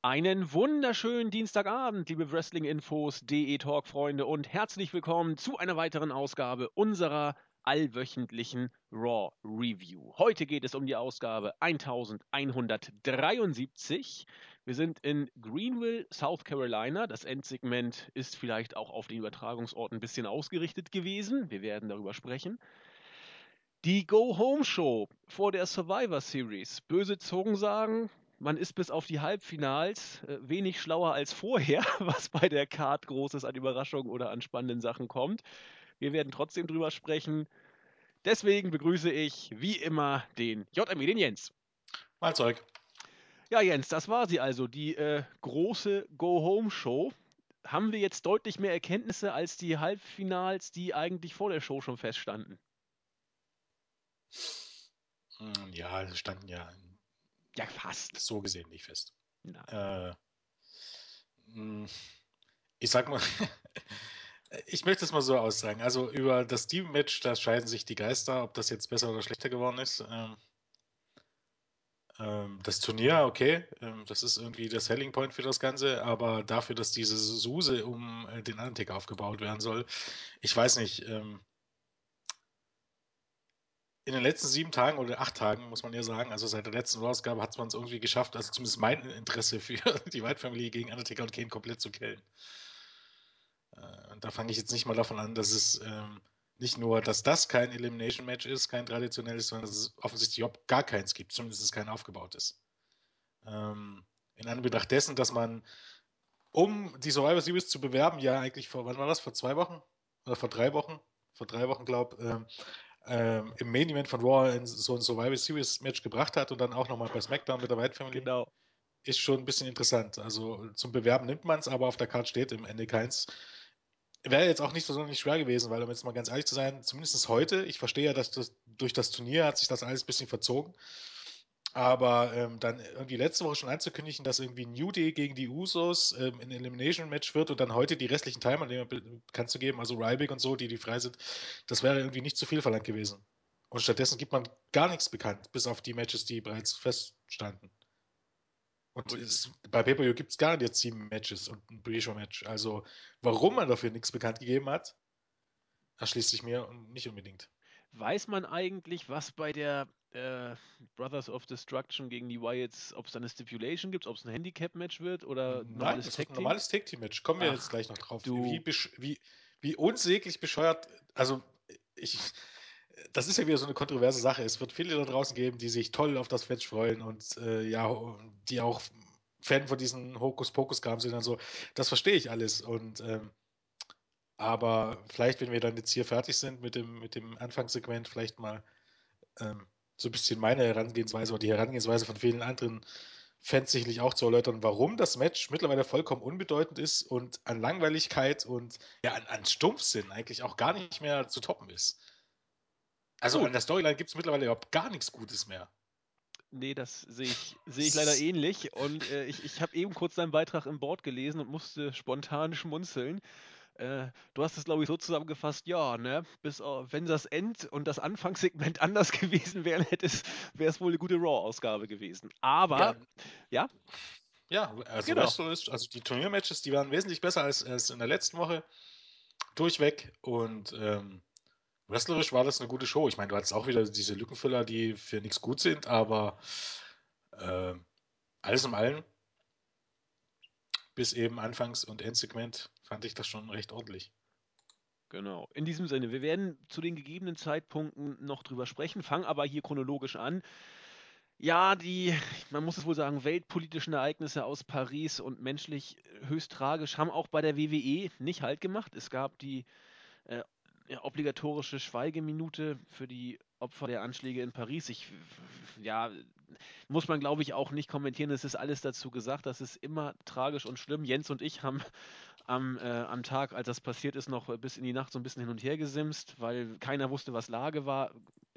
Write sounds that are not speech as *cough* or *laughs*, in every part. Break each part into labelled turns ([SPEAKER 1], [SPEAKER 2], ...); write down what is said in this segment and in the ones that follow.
[SPEAKER 1] Einen wunderschönen Dienstagabend, liebe Wrestling-Infos, DE Talk-Freunde und herzlich willkommen zu einer weiteren Ausgabe unserer allwöchentlichen Raw Review. Heute geht es um die Ausgabe 1173. Wir sind in Greenville, South Carolina. Das Endsegment ist vielleicht auch auf den Übertragungsort ein bisschen ausgerichtet gewesen. Wir werden darüber sprechen. Die Go-Home-Show vor der Survivor Series. Böse Zungen sagen, man ist bis auf die Halbfinals äh, wenig schlauer als vorher, *laughs* was bei der Card Großes an Überraschungen oder an spannenden Sachen kommt. Wir werden trotzdem drüber sprechen. Deswegen begrüße ich wie immer den JME, den Jens.
[SPEAKER 2] Mal Zeug.
[SPEAKER 1] Ja, Jens, das war sie also, die äh, große Go-Home-Show. Haben wir jetzt deutlich mehr Erkenntnisse als die Halbfinals, die eigentlich vor der Show schon feststanden?
[SPEAKER 2] Hm, ja, sie standen ja
[SPEAKER 1] ja, fast.
[SPEAKER 2] So gesehen nicht fest. Äh, hm, ich sag mal, *laughs* ich möchte es mal so aussagen. Also über das Team-Match, da scheiden sich die Geister, ob das jetzt besser oder schlechter geworden ist. Ähm, ähm, das Turnier, okay, ähm, das ist irgendwie der Selling Point für das Ganze, aber dafür, dass diese Suse um äh, den Antik aufgebaut werden soll, ich weiß nicht. Ähm, in den letzten sieben Tagen oder acht Tagen, muss man ja sagen, also seit der letzten Ausgabe hat man es irgendwie geschafft, also zumindest mein Interesse für *laughs* die White Family gegen Undertaker und Kane komplett zu killen. Äh, und da fange ich jetzt nicht mal davon an, dass es ähm, nicht nur, dass das kein Elimination Match ist, kein traditionelles, sondern dass es offensichtlich überhaupt gar keins gibt, zumindest es kein aufgebautes. Ähm, in Anbetracht dessen, dass man, um die Survivor Series zu bewerben, ja eigentlich vor, wann war das, vor zwei Wochen? Oder vor drei Wochen? Vor drei Wochen, glaube ich, ähm, ähm, im Main Event von Raw in so ein Survival Series Match gebracht hat und dann auch nochmal bei SmackDown mit der White Family.
[SPEAKER 1] Genau.
[SPEAKER 2] Ist schon ein bisschen interessant. Also zum Bewerben nimmt man es, aber auf der Karte steht im Ende keins. Wäre jetzt auch nicht so sonderlich schwer gewesen, weil um jetzt mal ganz ehrlich zu sein, zumindest heute, ich verstehe ja, dass das, durch das Turnier hat sich das alles ein bisschen verzogen. Aber ähm, dann irgendwie letzte Woche schon anzukündigen, dass irgendwie New Day gegen die Usos ähm, ein Elimination-Match wird und dann heute die restlichen Teilnehmer bekannt zu geben, also Ryback und so, die, die frei sind, das wäre irgendwie nicht zu viel verlangt gewesen. Und stattdessen gibt man gar nichts bekannt, bis auf die Matches, die bereits feststanden. Und es, bei Pay-Per-View gibt es gar nicht jetzt sieben Matches und ein Pre-Show-Match. Also, warum man dafür nichts bekannt gegeben hat, erschließt sich mir nicht unbedingt.
[SPEAKER 1] Weiß man eigentlich, was bei der äh, Brothers of Destruction gegen die Wyatts, ob es da eine Stipulation gibt, ob es ein Handicap-Match wird oder
[SPEAKER 2] Nein, normales das Tag-Team? normales Tag-Team-Match. Kommen wir Ach, jetzt gleich noch drauf. Wie, wie, wie unsäglich bescheuert, also ich, das ist ja wieder so eine kontroverse Sache. Es wird viele da draußen geben, die sich toll auf das Match freuen und äh, ja, die auch Fan von diesen Hokus-Pokus-Kram sind und so. Das verstehe ich alles. Und ähm, aber vielleicht, wenn wir dann jetzt hier fertig sind mit dem, mit dem Anfangssegment, vielleicht mal ähm, so ein bisschen meine Herangehensweise oder die Herangehensweise von vielen anderen Fans sicherlich auch zu erläutern, warum das Match mittlerweile vollkommen unbedeutend ist und an Langweiligkeit und ja, an, an Stumpfsinn eigentlich auch gar nicht mehr zu toppen ist. Also Gut. an der Storyline gibt es mittlerweile überhaupt gar nichts Gutes mehr.
[SPEAKER 1] Nee, das sehe ich, seh ich leider ähnlich. Und äh, ich, ich habe eben kurz deinen Beitrag im Board gelesen und musste spontan schmunzeln. Äh, du hast es, glaube ich, so zusammengefasst, ja, ne, bis, wenn das End- und das Anfangssegment *laughs* anders gewesen wären, wäre es wohl eine gute Raw-Ausgabe gewesen. Aber, ja?
[SPEAKER 2] Ja, ja also, genau. du, also die Turniermatches, die waren wesentlich besser als, als in der letzten Woche. Durchweg. Und ähm, wrestlerisch war das eine gute Show. Ich meine, du hattest auch wieder diese Lückenfüller, die für nichts gut sind, aber äh, alles in allem bis eben Anfangs- und Endsegment fand ich das schon recht ordentlich.
[SPEAKER 1] Genau. In diesem Sinne, wir werden zu den gegebenen Zeitpunkten noch drüber sprechen, fangen aber hier chronologisch an. Ja, die, man muss es wohl sagen, weltpolitischen Ereignisse aus Paris und menschlich höchst tragisch haben auch bei der WWE nicht Halt gemacht. Es gab die äh, obligatorische Schweigeminute für die Opfer der Anschläge in Paris. Ich, ja, muss man glaube ich auch nicht kommentieren. Es ist alles dazu gesagt. Das ist immer tragisch und schlimm. Jens und ich haben am, äh, am Tag, als das passiert ist, noch bis in die Nacht so ein bisschen hin und her gesimst, weil keiner wusste, was Lage war.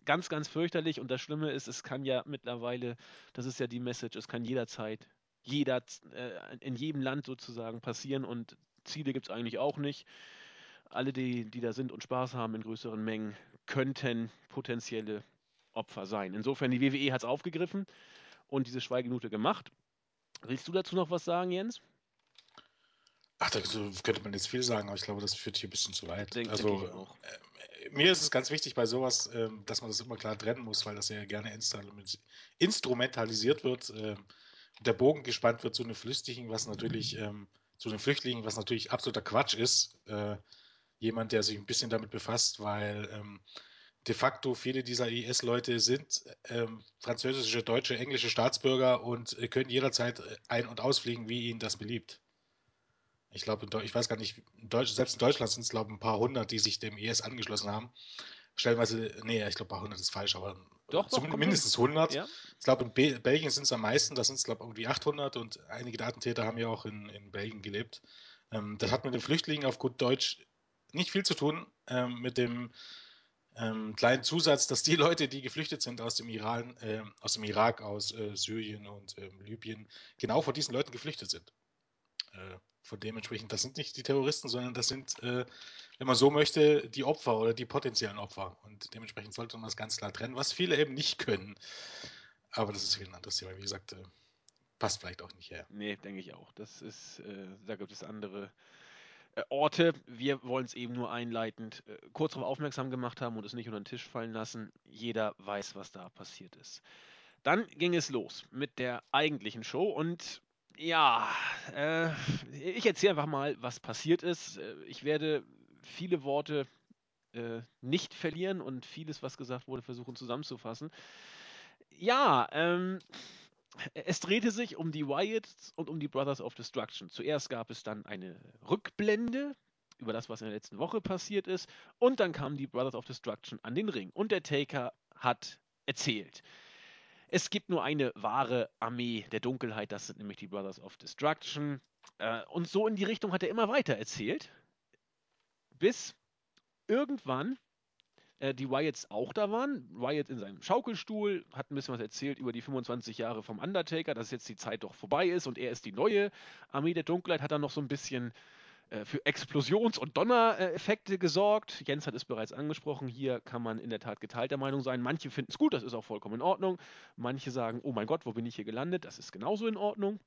[SPEAKER 1] Ganz, ganz fürchterlich. Und das Schlimme ist, es kann ja mittlerweile, das ist ja die Message, es kann jederzeit, jeder, äh, in jedem Land sozusagen passieren und Ziele gibt es eigentlich auch nicht. Alle, die, die da sind und Spaß haben in größeren Mengen, könnten potenzielle Opfer sein. Insofern, die WWE hat es aufgegriffen und diese Schweigeminute gemacht. Willst du dazu noch was sagen, Jens?
[SPEAKER 2] Ach, dazu könnte man jetzt viel sagen, aber ich glaube, das führt hier ein bisschen zu weit.
[SPEAKER 1] Denk,
[SPEAKER 2] also, äh, mir ist es ganz wichtig bei sowas, äh, dass man das immer klar trennen muss, weil das ja gerne instrumentalisiert wird, äh, der Bogen gespannt wird zu einem Flüchtigen, was natürlich, ähm, zu einem Flüchtling, was natürlich absoluter Quatsch ist. Äh, jemand, der sich ein bisschen damit befasst, weil ähm, de facto viele dieser IS-Leute sind ähm, französische, deutsche, englische Staatsbürger und äh, können jederzeit äh, ein- und ausfliegen, wie ihnen das beliebt. Ich glaube, ich weiß gar nicht, Deutsch, selbst in Deutschland sind es, glaube ich, ein paar hundert, die sich dem IS angeschlossen haben. Stellenweise, nee, ich glaube, ein paar hundert ist falsch, aber
[SPEAKER 1] doch, doch,
[SPEAKER 2] mindestens 100. Ja. Ich glaube, in Be Belgien sind es am meisten, da sind es, glaube ich, irgendwie 800 und einige Datentäter haben ja auch in, in Belgien gelebt. Ähm, das hat mit den Flüchtlingen auf gut Deutsch nicht viel zu tun, ähm, mit dem ähm, kleinen Zusatz, dass die Leute, die geflüchtet sind aus dem Iran, äh, aus dem Irak, aus äh, Syrien und äh, Libyen, genau vor diesen Leuten geflüchtet sind. Von dementsprechend, das sind nicht die Terroristen, sondern das sind, äh, wenn man so möchte, die Opfer oder die potenziellen Opfer. Und dementsprechend sollte man das ganz klar trennen, was viele eben nicht können. Aber das ist ein anderes Thema. Wie gesagt, äh, passt vielleicht auch nicht her.
[SPEAKER 1] Nee, denke ich auch. Das ist, äh, da gibt es andere äh, Orte. Wir wollen es eben nur einleitend äh, kurz darauf aufmerksam gemacht haben und es nicht unter den Tisch fallen lassen. Jeder weiß, was da passiert ist. Dann ging es los mit der eigentlichen Show und ja, äh, ich erzähle einfach mal, was passiert ist. Äh, ich werde viele Worte äh, nicht verlieren und vieles, was gesagt wurde, versuchen zusammenzufassen. Ja, ähm, es drehte sich um die Wyatts und um die Brothers of Destruction. Zuerst gab es dann eine Rückblende über das, was in der letzten Woche passiert ist. Und dann kamen die Brothers of Destruction an den Ring. Und der Taker hat erzählt. Es gibt nur eine wahre Armee der Dunkelheit, das sind nämlich die Brothers of Destruction. Äh, und so in die Richtung hat er immer weiter erzählt. Bis irgendwann äh, die Wyatts auch da waren. Wyatt in seinem Schaukelstuhl hat ein bisschen was erzählt über die 25 Jahre vom Undertaker, dass jetzt die Zeit doch vorbei ist und er ist die neue Armee der Dunkelheit, hat dann noch so ein bisschen für Explosions- und Donnereffekte gesorgt. Jens hat es bereits angesprochen. Hier kann man in der Tat geteilter Meinung sein. Manche finden es gut, das ist auch vollkommen in Ordnung. Manche sagen, oh mein Gott, wo bin ich hier gelandet? Das ist genauso in Ordnung.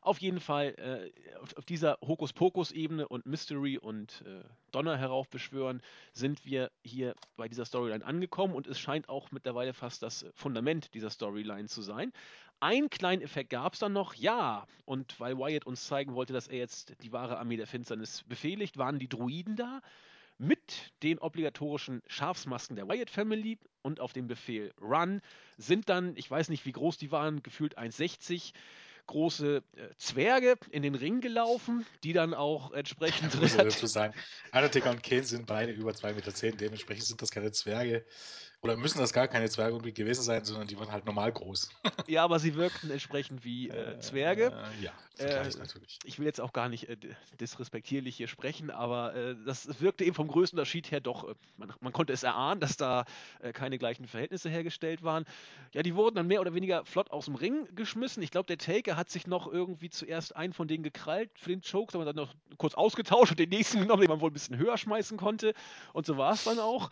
[SPEAKER 1] Auf jeden Fall äh, auf, auf, dieser Hokuspokus-Ebene und Mystery und äh, Donner heraufbeschwören sind wir hier bei dieser Storyline angekommen und es scheint auch mittlerweile fast das Fundament dieser Storyline zu sein. Einen kleinen Effekt gab es dann noch, ja, und weil Wyatt uns zeigen wollte, dass er jetzt die wahre Armee der Finsternis befehligt, waren die Druiden da mit den obligatorischen Schafsmasken der Wyatt Family und auf dem Befehl Run sind dann, ich weiß nicht wie groß die waren, gefühlt 1,60 große äh, Zwerge in den Ring gelaufen, die dann auch entsprechend.
[SPEAKER 2] Ich *laughs* muss dazu sagen, Undertaker und Kane sind beide über 2,10 Meter, dementsprechend sind das keine Zwerge. Oder müssen das gar keine Zwerge irgendwie gewesen sein, sondern die waren halt normal groß. *laughs*
[SPEAKER 1] ja, aber sie wirkten entsprechend wie äh, Zwerge.
[SPEAKER 2] Äh, ja, äh, natürlich.
[SPEAKER 1] Ich will jetzt auch gar nicht äh, disrespektierlich hier sprechen, aber äh, das wirkte eben vom Größenunterschied her doch, äh, man, man, konnte es erahnen, dass da keine gleichen Verhältnisse hergestellt waren. Ja, die wurden dann mehr oder weniger flott aus dem Ring geschmissen. Ich glaube, der Taker hat sich noch irgendwie zuerst einen von denen gekrallt für den Chokes, aber dann noch kurz ausgetauscht und den nächsten *laughs* genommen, den man wohl ein bisschen höher schmeißen konnte. Und so war es dann auch.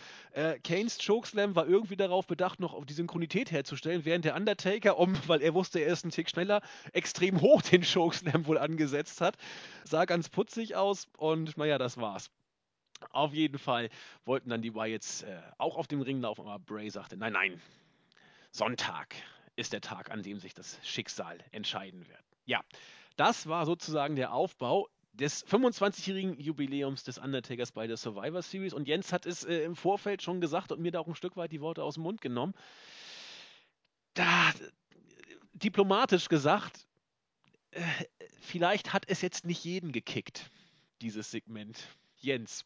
[SPEAKER 1] Kanes Chokeslam war war irgendwie darauf bedacht, noch auf die Synchronität herzustellen, während der Undertaker, um, *laughs* weil er wusste, er ist ein Tick schneller, extrem hoch den Chokeslam wohl angesetzt hat. Sah ganz putzig aus und naja, das war's. Auf jeden Fall wollten dann die Wyatts äh, auch auf dem Ring laufen, aber Bray sagte, nein, nein, Sonntag ist der Tag, an dem sich das Schicksal entscheiden wird. Ja, das war sozusagen der Aufbau des 25-jährigen Jubiläums des Undertakers bei der Survivor Series. Und Jens hat es äh, im Vorfeld schon gesagt und mir da auch ein Stück weit die Worte aus dem Mund genommen. Da, diplomatisch gesagt, äh, vielleicht hat es jetzt nicht jeden gekickt, dieses Segment. Jens.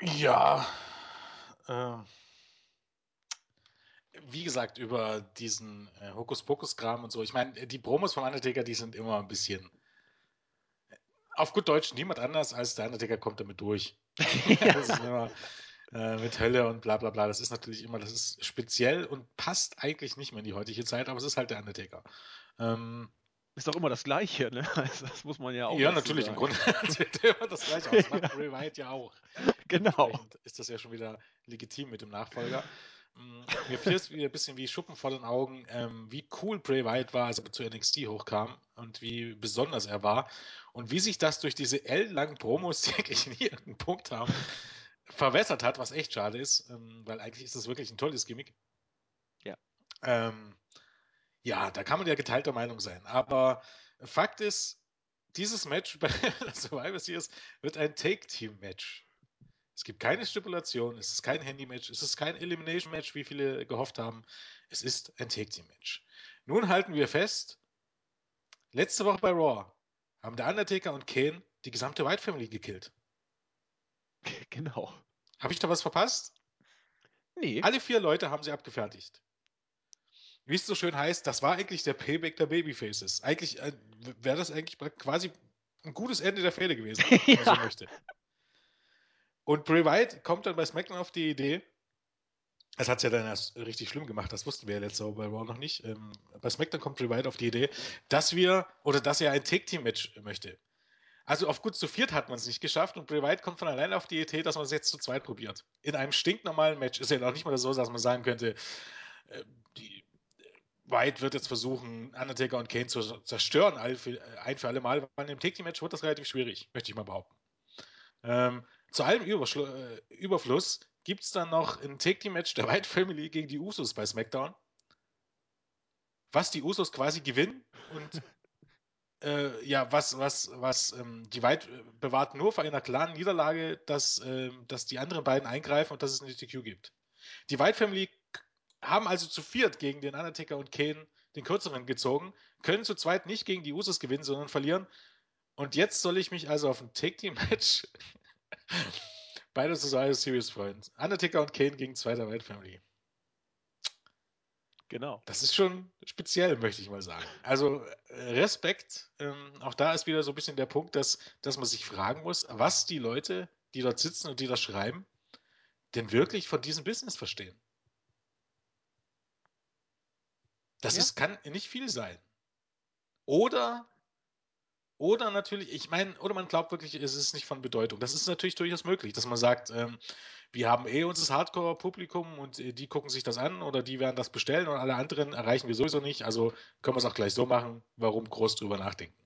[SPEAKER 2] Ja, äh, wie gesagt, über diesen äh, Hokuspokus-Kram und so. Ich meine, die Promos vom Undertaker, die sind immer ein bisschen. Auf gut Deutsch, niemand anders als der Undertaker kommt damit durch. *laughs* ja. das ist immer äh, mit Hölle und bla bla bla. Das ist natürlich immer, das ist speziell und passt eigentlich nicht mehr in die heutige Zeit, aber es ist halt der Undertaker. Ähm,
[SPEAKER 1] ist doch immer das Gleiche, ne? *laughs* Also das muss man ja auch.
[SPEAKER 2] Ja, natürlich, sagen. im Grunde *laughs* sieht immer das Gleiche aus. Das macht Bray Wyatt ja auch.
[SPEAKER 1] Genau.
[SPEAKER 2] Ist das ja schon wieder legitim mit dem Nachfolger. Mm, mir fiel es ein bisschen wie Schuppen vor den Augen, ähm, wie cool Bray Wyatt war, als er zu NXT hochkam und wie besonders er war und wie sich das durch diese ellenlangen Promos, die *laughs* eigentlich nie irgendeinen Punkt haben, verwässert hat, was echt schade ist, ähm, weil eigentlich ist das wirklich ein tolles Gimmick.
[SPEAKER 1] Ja.
[SPEAKER 2] Ähm, ja, da kann man ja geteilter Meinung sein. Aber Fakt ist, dieses Match *laughs* bei Survivor Series wird ein Take-Team-Match. Es gibt keine Stipulation, es ist kein Handy-Match, es ist kein Elimination-Match, wie viele gehofft haben. Es ist ein Take-Team-Match. Nun halten wir fest, letzte Woche bei Raw haben der Undertaker und Kane die gesamte White Family gekillt. *laughs*
[SPEAKER 1] Genau.
[SPEAKER 2] Habe ich da was verpasst?
[SPEAKER 1] Nee.
[SPEAKER 2] Alle vier Leute haben sie abgefertigt. Wie es so schön heißt, das war eigentlich der Payback der Babyfaces. Eigentlich äh, wäre das eigentlich quasi ein gutes Ende der Fehde gewesen, wenn man so *laughs* möchte. Und Bray Wyatt kommt dann bei SmackDown auf die Idee, das hat es ja dann erst richtig schlimm gemacht, das wussten wir ja letzte Woche bei Raw noch nicht. Ähm, bei SmackDown kommt Bray Wyatt auf die Idee, dass wir, oder dass er ein Take-Team-Match möchte. Also auf gut zu viert hat man es nicht geschafft und Bray Wyatt kommt von alleine auf die Idee, dass man es jetzt zu zweit probiert. In einem stinknormalen Match ist ja noch nicht mal so, dass man sagen könnte, äh, die, White wird jetzt versuchen, Undertaker und Kane zu zerstören, ein für alle Mal, weil im Take-Team-Match wird das relativ schwierig, möchte ich mal behaupten. Ähm, zu allem Überschlu äh, Überfluss gibt es dann noch ein Take-Team-Match der White Family gegen die Usos bei SmackDown. Was die Usos quasi gewinnen und *laughs* äh, ja, was, was, was ähm, die White äh, bewahrt nur vor einer klaren Niederlage, dass, äh, dass die anderen beiden eingreifen und dass es eine DQ gibt. Die White Family haben also zu viert gegen den Undertaker und Kane den kürzeren gezogen, können zu zweit nicht gegen die Usos gewinnen, sondern verlieren. Und jetzt soll ich mich also auf ein Take-Team-Match bei der Survivor Series freuen. Undertaker und Kane gegen zweiter White Family.
[SPEAKER 1] Genau.
[SPEAKER 2] Das ist schon speziell, möchte ich mal sagen. Also äh, Respekt. Ähm, auch da ist wieder so ein bisschen der Punkt, dass, dass man sich fragen muss, was die Leute, die dort sitzen und die das schreiben, denn wirklich von diesem Business verstehen. Das ja. ist, kann nicht viel sein. Oder, oder natürlich, ich meine, oder man glaubt wirklich, es ist nicht von Bedeutung. Das ist natürlich durchaus möglich, dass man sagt, ähm, wir haben eh unser Hardcore-Publikum und äh, die gucken sich das an oder die werden das bestellen und alle anderen erreichen wir sowieso nicht. Also können wir es auch gleich so machen. Warum groß drüber nachdenken?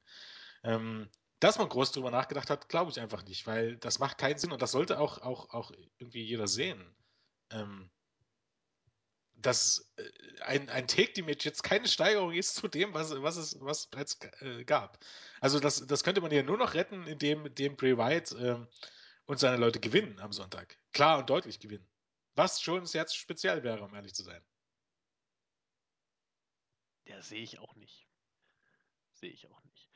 [SPEAKER 2] Ähm, dass man groß drüber nachgedacht hat, glaube ich einfach nicht, weil das macht keinen Sinn und das sollte auch, auch, auch irgendwie jeder sehen. Ähm, dass äh, ein, ein Take-Damage jetzt keine Steigerung ist zu dem, was, was es was bereits äh, gab. Also das, das könnte man ja nur noch retten, indem, indem Bray Wyatt äh, und seine Leute gewinnen am Sonntag. Klar und deutlich gewinnen. Was schon sehr speziell wäre, um ehrlich zu sein.
[SPEAKER 1] Ja, sehe ich auch nicht. Sehe ich auch nicht.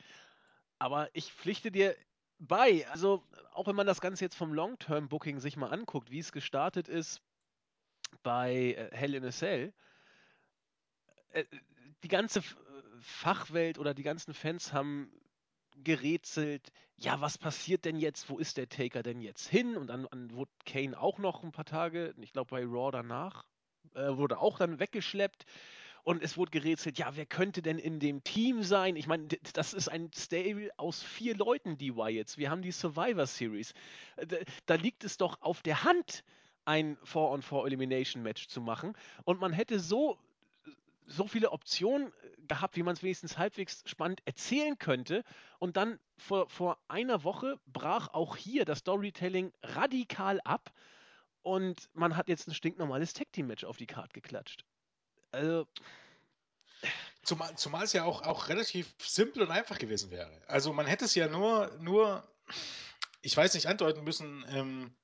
[SPEAKER 1] Aber ich pflichte dir bei. Also, auch wenn man das Ganze jetzt vom Long-Term-Booking sich mal anguckt, wie es gestartet ist, bei äh, Hell in a Cell, äh, die ganze Fachwelt oder die ganzen Fans haben gerätselt, ja, was passiert denn jetzt? Wo ist der Taker denn jetzt hin? Und dann, dann wurde Kane auch noch ein paar Tage, ich glaube bei Raw danach, äh, wurde auch dann weggeschleppt. Und es wurde gerätselt, ja, wer könnte denn in dem Team sein? Ich meine, das ist ein Stable aus vier Leuten, die Wyatts. Wir haben die Survivor Series. Äh, da, da liegt es doch auf der Hand, ein 4-on-4-Elimination-Match zu machen. Und man hätte so, so viele Optionen gehabt, wie man es wenigstens halbwegs spannend erzählen könnte. Und dann vor, vor einer Woche brach auch hier das Storytelling radikal ab. Und man hat jetzt ein stinknormales Tag-Team-Match auf die Karte geklatscht. Also.
[SPEAKER 2] Zumal, zumal es ja auch, auch relativ simpel und einfach gewesen wäre. Also man hätte es ja nur, nur, ich weiß nicht, andeuten müssen, ähm,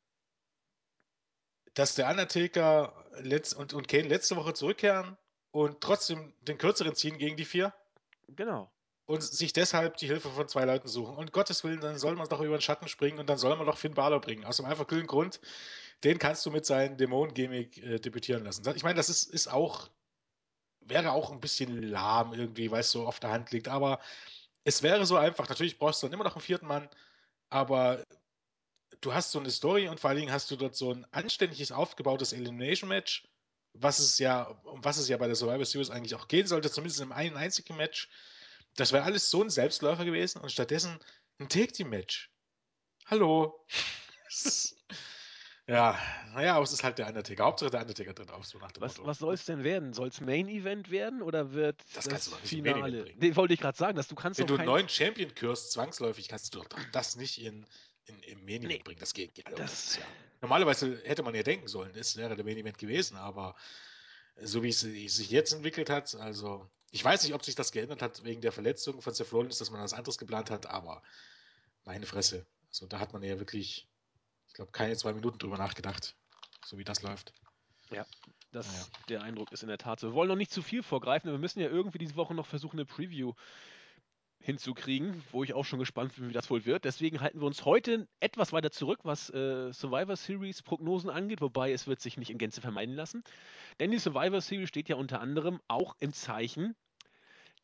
[SPEAKER 2] dass der Undertaker letzt, und, und Kane letzte Woche zurückkehren und trotzdem den kürzeren ziehen gegen die vier.
[SPEAKER 1] Genau.
[SPEAKER 2] Und sich deshalb die Hilfe von zwei Leuten suchen. Und Gottes Willen, dann soll man doch über den Schatten springen und dann soll man doch Finn Balor bringen. Aus dem einfach kühlen Grund, den kannst du mit seinem Dämonen-Gimmick äh, debütieren lassen. Ich meine, das ist, ist auch, wäre auch ein bisschen lahm irgendwie, weil es so auf der Hand liegt. Aber es wäre so einfach. Natürlich brauchst du dann immer noch einen vierten Mann, aber du hast so eine Story und vor allen Dingen hast du dort so ein anständiges aufgebautes Elimination-Match, was es ja, um was es ja bei der Survivor Series eigentlich auch gehen sollte, zumindest in einem einzigen Match. Das wäre alles so ein Selbstläufer gewesen und stattdessen ein Take-Team-Match. Hallo. *laughs* Ja, naja, aber es ist halt der Undertaker. Hauptsache der Undertaker tritt auf, so nach dem
[SPEAKER 1] was,
[SPEAKER 2] Motto.
[SPEAKER 1] Was soll es denn werden? Soll es Main Event werden oder wird
[SPEAKER 2] das,
[SPEAKER 1] das, Finale? Nee, wollte ich gerade sagen, dass du kannst
[SPEAKER 2] Wenn du einen neuen Champion kürst, zwangsläufig kannst du doch das nicht in, in, im Main Event nee, bringen. Das geht. Also das, das ja. Normalerweise hätte man ja denken sollen, es wäre der Main Event gewesen, aber so wie es sich jetzt entwickelt hat, also ich weiß nicht, ob sich das geändert hat wegen der Verletzung von Seth Rollins, dass man was anderes geplant hat, aber meine Fresse. Also da hat man ja wirklich, ich glaube, keine zwei Minuten drüber nachgedacht, so wie das läuft.
[SPEAKER 1] Ja, das, naja. der Eindruck ist in der Tat so. Wir wollen noch nicht zu viel vorgreifen, aber wir müssen ja irgendwie diese Woche noch versuchen, eine Preview hinzukriegen, wo ich auch schon gespannt bin, wie das wohl wird. Deswegen halten wir uns heute etwas weiter zurück, was äh, Survivor Series Prognosen angeht, wobei es wird sich nicht in Gänze vermeiden lassen. Denn die Survivor Series steht ja unter anderem auch im Zeichen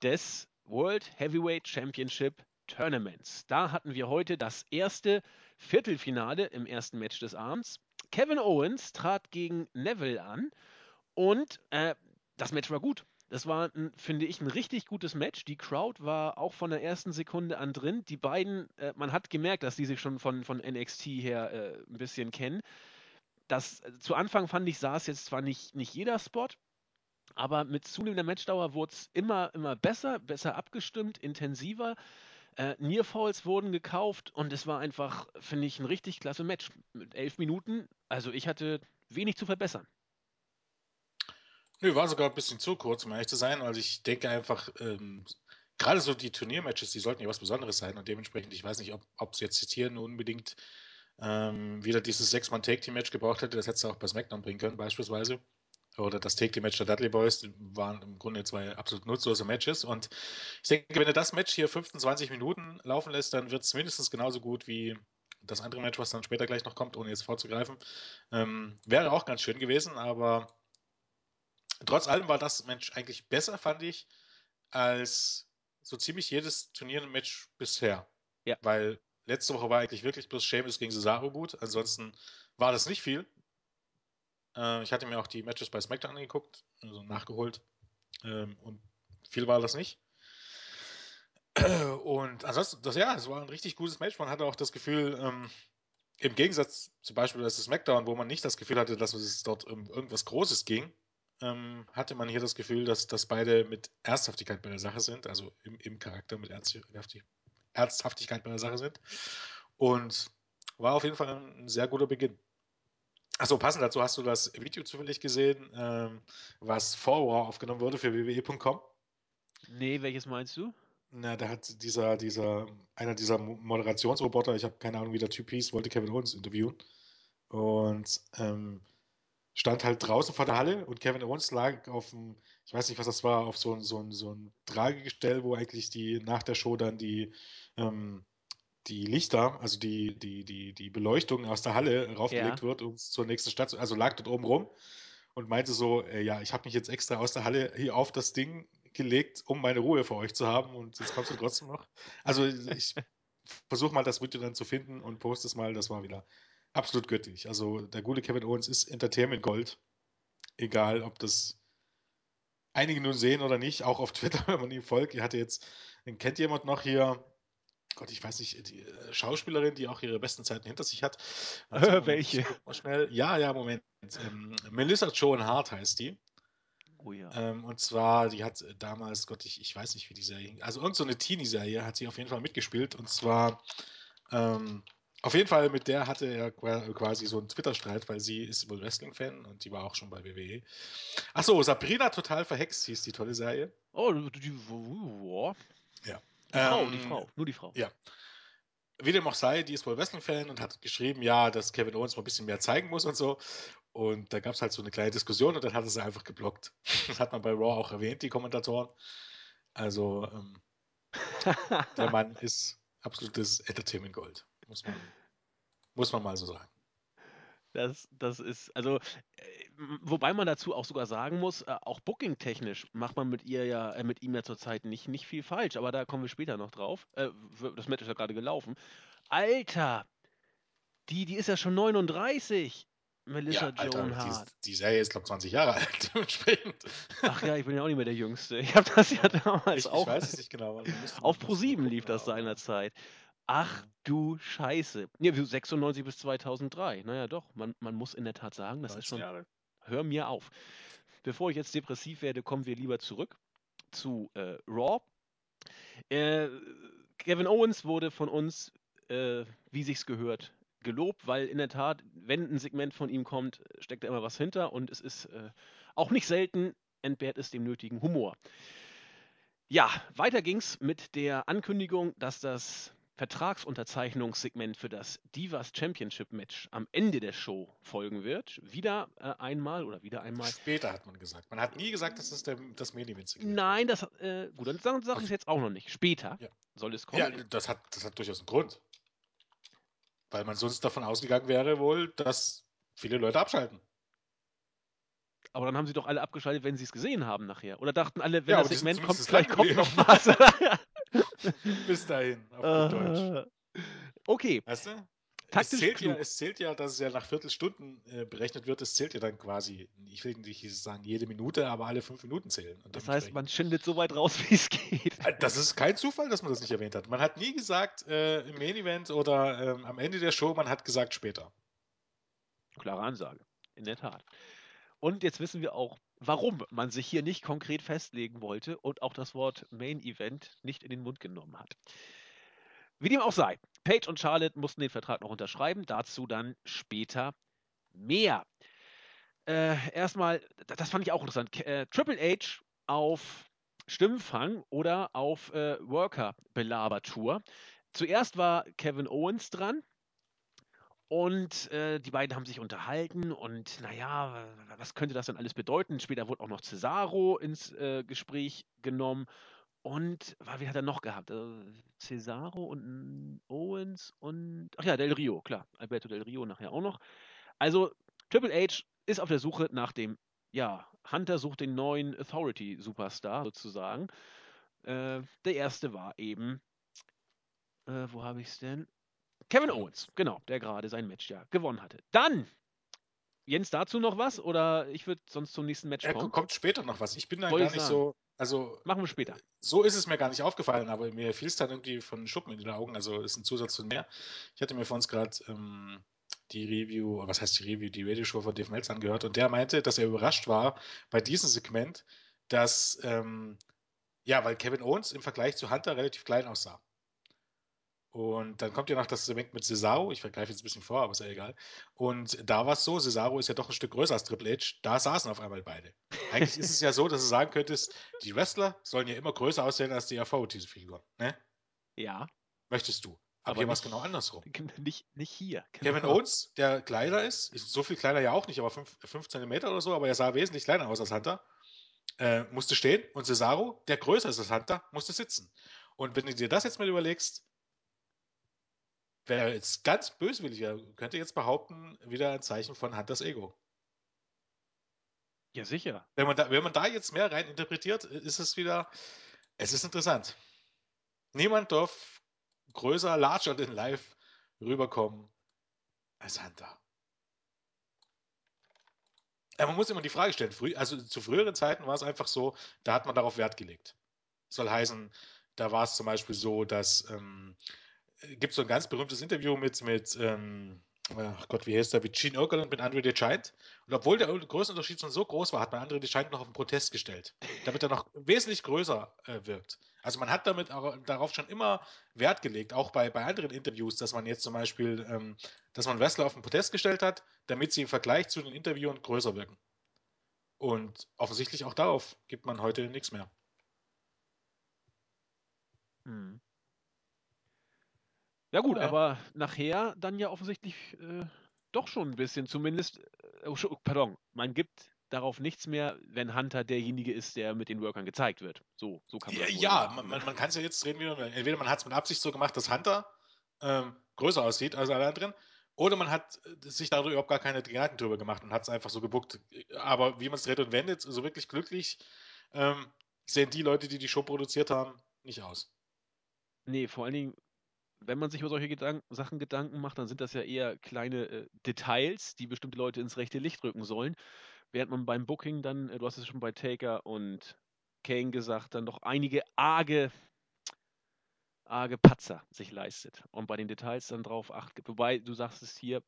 [SPEAKER 1] des World Heavyweight Championship Tournaments. Da hatten wir heute das erste Viertelfinale im ersten Match des Abends. Kevin Owens trat gegen Neville an und äh, das Match war gut. Das war, finde ich, ein richtig gutes Match. Die Crowd war auch von der ersten Sekunde an drin. Die beiden, äh, man hat gemerkt, dass die sich schon von, von NXT her äh, ein bisschen kennen. Das, äh, zu Anfang fand ich, saß jetzt zwar nicht, nicht jeder Spot, aber mit zunehmender Matchdauer wurde es immer, immer besser, besser abgestimmt, intensiver. Äh, Nearfalls wurden gekauft und es war einfach, finde ich, ein richtig klasse Match. Mit elf Minuten, also ich hatte wenig zu verbessern.
[SPEAKER 2] Nö, war sogar ein bisschen zu kurz, um ehrlich zu sein. Also ich denke einfach, ähm, gerade so die Turniermatches, die sollten ja was Besonderes sein und dementsprechend, ich weiß nicht, ob es jetzt hier unbedingt ähm, wieder dieses Sechs-Mann-Take-Team-Match gebraucht hätte, das hätte es auch bei SmackDown bringen können, beispielsweise. Oder das Take-Team-Match der Dudley Boys waren im Grunde zwei absolut nutzlose Matches. Und ich denke, wenn er das Match hier 15, 20 Minuten laufen lässt, dann wird es mindestens genauso gut wie das andere Match, was dann später gleich noch kommt, ohne jetzt vorzugreifen. Ähm, wäre auch ganz schön gewesen, aber Trotz allem war das Match eigentlich besser, fand ich, als so ziemlich jedes Turniermatch bisher.
[SPEAKER 1] Ja.
[SPEAKER 2] Weil letzte Woche war eigentlich wirklich bloß Sheamus gegen Cesaro gut. Ansonsten war das nicht viel. Äh, ich hatte mir auch die Matches bei SmackDown angeguckt, also nachgeholt. Ähm, und viel war das nicht. Und ansonsten, das ja, es war ein richtig gutes Match. Man hatte auch das Gefühl, ähm, im Gegensatz zum Beispiel das SmackDown, wo man nicht das Gefühl hatte, dass es dort um irgendwas Großes ging, ähm, hatte man hier das Gefühl, dass, dass beide mit Ernsthaftigkeit bei der Sache sind, also im, im Charakter mit Ernsthaftigkeit bei der Sache sind. Und war auf jeden Fall ein sehr guter Beginn. Achso, passend dazu hast du das Video zufällig gesehen, ähm, was vor aufgenommen wurde für wwe.com?
[SPEAKER 1] Nee, welches meinst du?
[SPEAKER 2] Na, da hat dieser, dieser, einer dieser Moderationsroboter, ich habe keine Ahnung, wie der Typ hieß, wollte Kevin Owens interviewen. Und ähm, stand halt draußen vor der Halle und Kevin Owens lag auf dem, ich weiß nicht, was das war, auf so ein, so ein, so ein Tragegestell, wo eigentlich die nach der Show dann die, ähm, die Lichter, also die, die, die, die Beleuchtung aus der Halle raufgelegt ja. wird, um zur nächsten Stadt, also lag dort oben rum und meinte so, äh, ja, ich habe mich jetzt extra aus der Halle hier auf das Ding gelegt, um meine Ruhe für euch zu haben und jetzt kommst du trotzdem noch. Also ich *laughs* versuche mal das Video dann zu finden und poste es mal, das war wieder absolut göttlich. Also der gute Kevin Owens ist Entertainment Gold. Egal, ob das einige nun sehen oder nicht, auch auf *laughs* Twitter, wenn man ihm folgt. Er hatte jetzt, kennt jemand noch hier, Gott, ich weiß nicht, die äh, Schauspielerin, die auch ihre besten Zeiten hinter sich hat.
[SPEAKER 1] Also, Welche?
[SPEAKER 2] Mal schnell. Ja, ja, Moment. Ähm, Melissa Joan Hart heißt die.
[SPEAKER 1] Oh ja.
[SPEAKER 2] Ähm, und zwar, die hat damals, Gott, ich, ich weiß nicht, wie die Serie, also irgendeine so eine Teenie-Serie hat sie auf jeden Fall mitgespielt. Und zwar ähm, auf jeden Fall, mit der hatte er quasi so einen Twitter-Streit, weil sie ist wohl Wrestling-Fan und die war auch schon bei WWE. Achso, Sabrina total verhext hieß die tolle Serie.
[SPEAKER 1] Oh, die, wow.
[SPEAKER 2] Ja.
[SPEAKER 1] Die Frau, ähm, die Frau, nur die Frau.
[SPEAKER 2] Ja. Wie dem auch sei, die ist wohl Wrestling-Fan und hat geschrieben, ja, dass Kevin Owens mal ein bisschen mehr zeigen muss und so. Und da gab es halt so eine kleine Diskussion und dann hat er sie einfach geblockt. *laughs* Das hat man bei Raw auch erwähnt, die Kommentatoren. Also, ähm, *laughs* der Mann ist absolutes Entertainment Gold. Muss man, muss man mal so sagen.
[SPEAKER 1] Das, das ist, also, äh, wobei man dazu auch sogar sagen muss, äh, auch booking-technisch macht man mit ihr ja, äh, mit ihm ja zurzeit nicht, nicht viel falsch, aber da kommen wir später noch drauf. Äh, das Match ist ja gerade gelaufen. Alter! Die, die ist ja schon 39. Melissa ja, Joan Alter, Hart.
[SPEAKER 2] Die, die Serie ist, glaube ich, 20 Jahre alt. *laughs*
[SPEAKER 1] Ach ja, ich bin ja auch nicht mehr der Jüngste. Ich habe das ja damals
[SPEAKER 2] ich,
[SPEAKER 1] auch.
[SPEAKER 2] Ich weiß es nicht genau.
[SPEAKER 1] Auf Pro7 lief das seinerzeit. Ach du Scheiße. Ja, 96 bis 2003. Naja, doch. Man, man muss in der Tat sagen, das ist schon.
[SPEAKER 2] Jahre.
[SPEAKER 1] Hör mir auf. Bevor ich jetzt depressiv werde, kommen wir lieber zurück zu äh, Raw. Äh, Kevin Owens wurde von uns, äh, wie sich's gehört, gelobt, weil in der Tat, wenn ein Segment von ihm kommt, steckt da immer was hinter und es ist äh, auch nicht selten, entbehrt es dem nötigen Humor. Ja, weiter ging's mit der Ankündigung, dass das Vertragsunterzeichnungssegment für das Divas Championship Match am Ende der Show folgen wird. Wieder äh, einmal oder wieder einmal.
[SPEAKER 2] Später hat man gesagt. Man hat nie gesagt, dass das der, das Main Event
[SPEAKER 1] Segment Nein, das äh, gut, dann sage sag ich es jetzt auch noch nicht. Später ja. soll es kommen.
[SPEAKER 2] Ja, das hat, das hat durchaus einen Grund. Weil man sonst davon ausgegangen wäre wohl, dass viele Leute abschalten.
[SPEAKER 1] Aber dann haben sie doch alle abgeschaltet, wenn sie es gesehen haben nachher. Oder dachten alle, wenn ja, das Segment kommt, vielleicht kommt noch was. *laughs* *laughs*
[SPEAKER 2] Bis dahin, auf uh, Deutsch.
[SPEAKER 1] Okay.
[SPEAKER 2] Weißt du? Taktisch es, zählt ja, es zählt ja, dass es ja nach Viertelstunden äh, berechnet wird. Es zählt ja dann quasi, ich will nicht sagen jede Minute, aber alle fünf Minuten zählen.
[SPEAKER 1] das heißt, man schindet so weit raus, wie es geht.
[SPEAKER 2] Äh, das ist kein Zufall, dass man das nicht erwähnt hat. Man hat nie gesagt äh, im Main Event oder ähm, am Ende der Show, man hat gesagt später.
[SPEAKER 1] Klare Ansage, in der Tat. Und jetzt wissen wir auch, warum man sich hier nicht konkret festlegen wollte und auch das Wort Main Event nicht in den Mund genommen hat. Wie dem auch sei, Paige und Charlotte mussten den Vertrag noch unterschreiben, dazu dann später mehr. Äh, erstmal, das fand ich auch interessant, äh, Triple H auf Stimmfang oder auf äh, Worker-Belabertour. Zuerst war Kevin Owens dran, und äh, die beiden haben sich unterhalten und naja, was könnte das denn alles bedeuten? Später wurde auch noch Cesaro ins äh, Gespräch genommen. Und wer hat er noch gehabt? Äh, Cesaro und Owens und. Ach ja, Del Rio, klar. Alberto Del Rio nachher auch noch. Also, Triple H ist auf der Suche nach dem, ja, Hunter sucht den neuen Authority-Superstar sozusagen. Äh, der erste war eben. Äh, wo habe ich es denn? Kevin Owens, genau, der gerade sein Match ja gewonnen hatte. Dann, Jens, dazu noch was? Oder ich würde sonst zum nächsten Match kommen?
[SPEAKER 2] Ja, kommt später noch was. Ich bin da gar nicht sagen. so. Also,
[SPEAKER 1] Machen wir später.
[SPEAKER 2] So ist es mir gar nicht aufgefallen, aber mir fiel es dann irgendwie von Schuppen in den Augen. Also ist ein Zusatz zu mehr. Ich hatte mir vor uns gerade ähm, die Review, was heißt die Review, die Radioshow von Dave Meltz angehört und der meinte, dass er überrascht war bei diesem Segment, dass, ähm, ja, weil Kevin Owens im Vergleich zu Hunter relativ klein aussah. Und dann kommt ja noch das Segment mit Cesaro. Ich vergreife jetzt ein bisschen vor, aber ist ja egal. Und da war es so: Cesaro ist ja doch ein Stück größer als Triple H. Da saßen auf einmal beide. Eigentlich ist es ja so, dass du sagen könntest, die Wrestler sollen ja immer größer aussehen als die RV, diese Figuren. Ne?
[SPEAKER 1] Ja.
[SPEAKER 2] Möchtest du. Aber, aber hier war es genau andersrum. *laughs*
[SPEAKER 1] Nicht, nicht hier.
[SPEAKER 2] Genau. Kevin Owens, der kleiner ist, ist so viel kleiner ja auch nicht, aber 5 cm oder so, aber er sah wesentlich kleiner aus als Hunter, äh, musste stehen. Und Cesaro, der größer ist als Hunter, musste sitzen. Und wenn du dir das jetzt mal überlegst, Wer jetzt ganz böswillig wäre, könnte jetzt behaupten, wieder ein Zeichen von Hunters Ego.
[SPEAKER 1] Ja, sicher.
[SPEAKER 2] Wenn man da, wenn man da jetzt mehr rein interpretiert, ist es wieder, es ist interessant. Niemand darf größer, larger than life rüberkommen als Hunter. Ja, man muss immer die Frage stellen, früh, also zu früheren Zeiten war es einfach so, da hat man darauf Wert gelegt. soll heißen, da war es zum Beispiel so, dass ähm, gibt es so ein ganz berühmtes Interview mit, mit ähm, ach Gott, wie heißt der, mit Gene Okerlund mit Andre the Giant. Und obwohl der Größenunterschied schon so groß war, hat man Andre the Giant noch auf den Protest gestellt, damit er noch wesentlich größer äh, wirkt. Also man hat damit auch, darauf schon immer Wert gelegt, auch bei, bei anderen Interviews, dass man jetzt zum Beispiel, ähm, dass man Wrestler auf den Protest gestellt hat, damit sie im Vergleich zu den Interviewern größer wirken. Und offensichtlich auch darauf gibt man heute nichts mehr.
[SPEAKER 1] Hm. Ja gut, ja. aber nachher dann ja offensichtlich äh, doch schon ein bisschen, zumindest, äh, oh, pardon, man gibt darauf nichts mehr, wenn Hunter derjenige ist, der mit den Workern gezeigt wird. So, so kann
[SPEAKER 2] man Ja, ja man, man, man kann es ja jetzt reden, entweder man hat es mit Absicht so gemacht, dass Hunter ähm, größer aussieht als alle anderen, oder man hat äh, sich darüber überhaupt gar keine Gedanken drüber gemacht und hat es einfach so gebuckt. Aber wie man es dreht und wendet, so wirklich glücklich ähm, sehen die Leute, die die Show produziert haben, nicht aus.
[SPEAKER 1] Nee, vor allen Dingen, wenn man sich über solche Gedank Sachen Gedanken macht, dann sind das ja eher kleine äh, Details, die bestimmte Leute ins rechte Licht rücken sollen. Während man beim Booking dann, äh, du hast es schon bei Taker und Kane gesagt, dann doch einige arge, arge Patzer sich leistet und bei den Details dann drauf acht Wobei, du sagst es hier,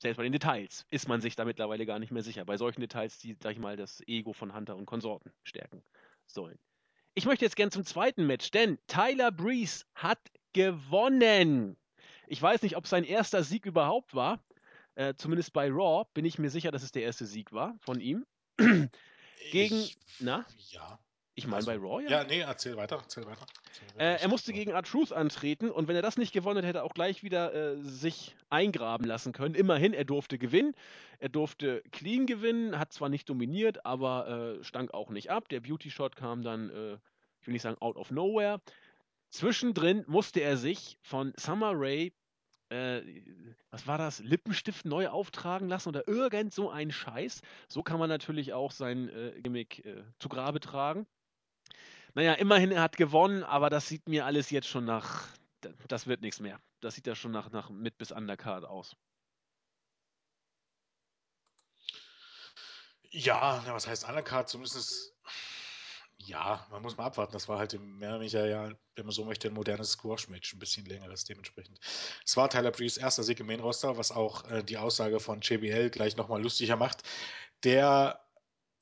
[SPEAKER 1] selbst bei den Details ist man sich da mittlerweile gar nicht mehr sicher. Bei solchen Details, die, sag ich mal, das Ego von Hunter und Konsorten stärken sollen. Ich möchte jetzt gern zum zweiten Match, denn Tyler Breeze hat gewonnen. Ich weiß nicht, ob sein erster Sieg überhaupt war. Äh, zumindest bei Raw bin ich mir sicher, dass es der erste Sieg war von ihm. Gegen,
[SPEAKER 2] ich,
[SPEAKER 1] na?
[SPEAKER 2] Ja.
[SPEAKER 1] Ich meine
[SPEAKER 2] Also,
[SPEAKER 1] bei Raw, ja.
[SPEAKER 2] Ja, nee, erzähl weiter, erzähl weiter. Erzähl weiter.
[SPEAKER 1] Äh, er musste gegen R-Truth antreten und wenn er das nicht gewonnen hätte, hätte er auch gleich wieder äh, sich eingraben lassen können. Immerhin, er durfte gewinnen. Er durfte clean gewinnen, hat zwar nicht dominiert, aber äh, stank auch nicht ab. Der Beauty Shot kam dann, äh, ich will nicht sagen out of nowhere. Zwischendrin musste er sich von Summer Rae, äh, was war das, Lippenstift neu auftragen lassen oder irgend so ein Scheiß. So kann man natürlich auch sein äh, Gimmick äh, zu Grabe tragen. Naja, immerhin, er hat gewonnen, aber das sieht mir alles jetzt schon nach. Das wird nichts mehr. Das sieht ja schon nach, nach Mid- bis Undercard aus.
[SPEAKER 2] Ja, was heißt Undercard? Zumindest, ja, man muss mal abwarten. Das war halt im mehr oder weniger, ja, wenn man so möchte, ein modernes Squash-Match, ein bisschen längeres dementsprechend. Es war Tyler Breeze erster Sieg im Main-Roster, was auch äh, die Aussage von JBL gleich nochmal lustiger macht. Der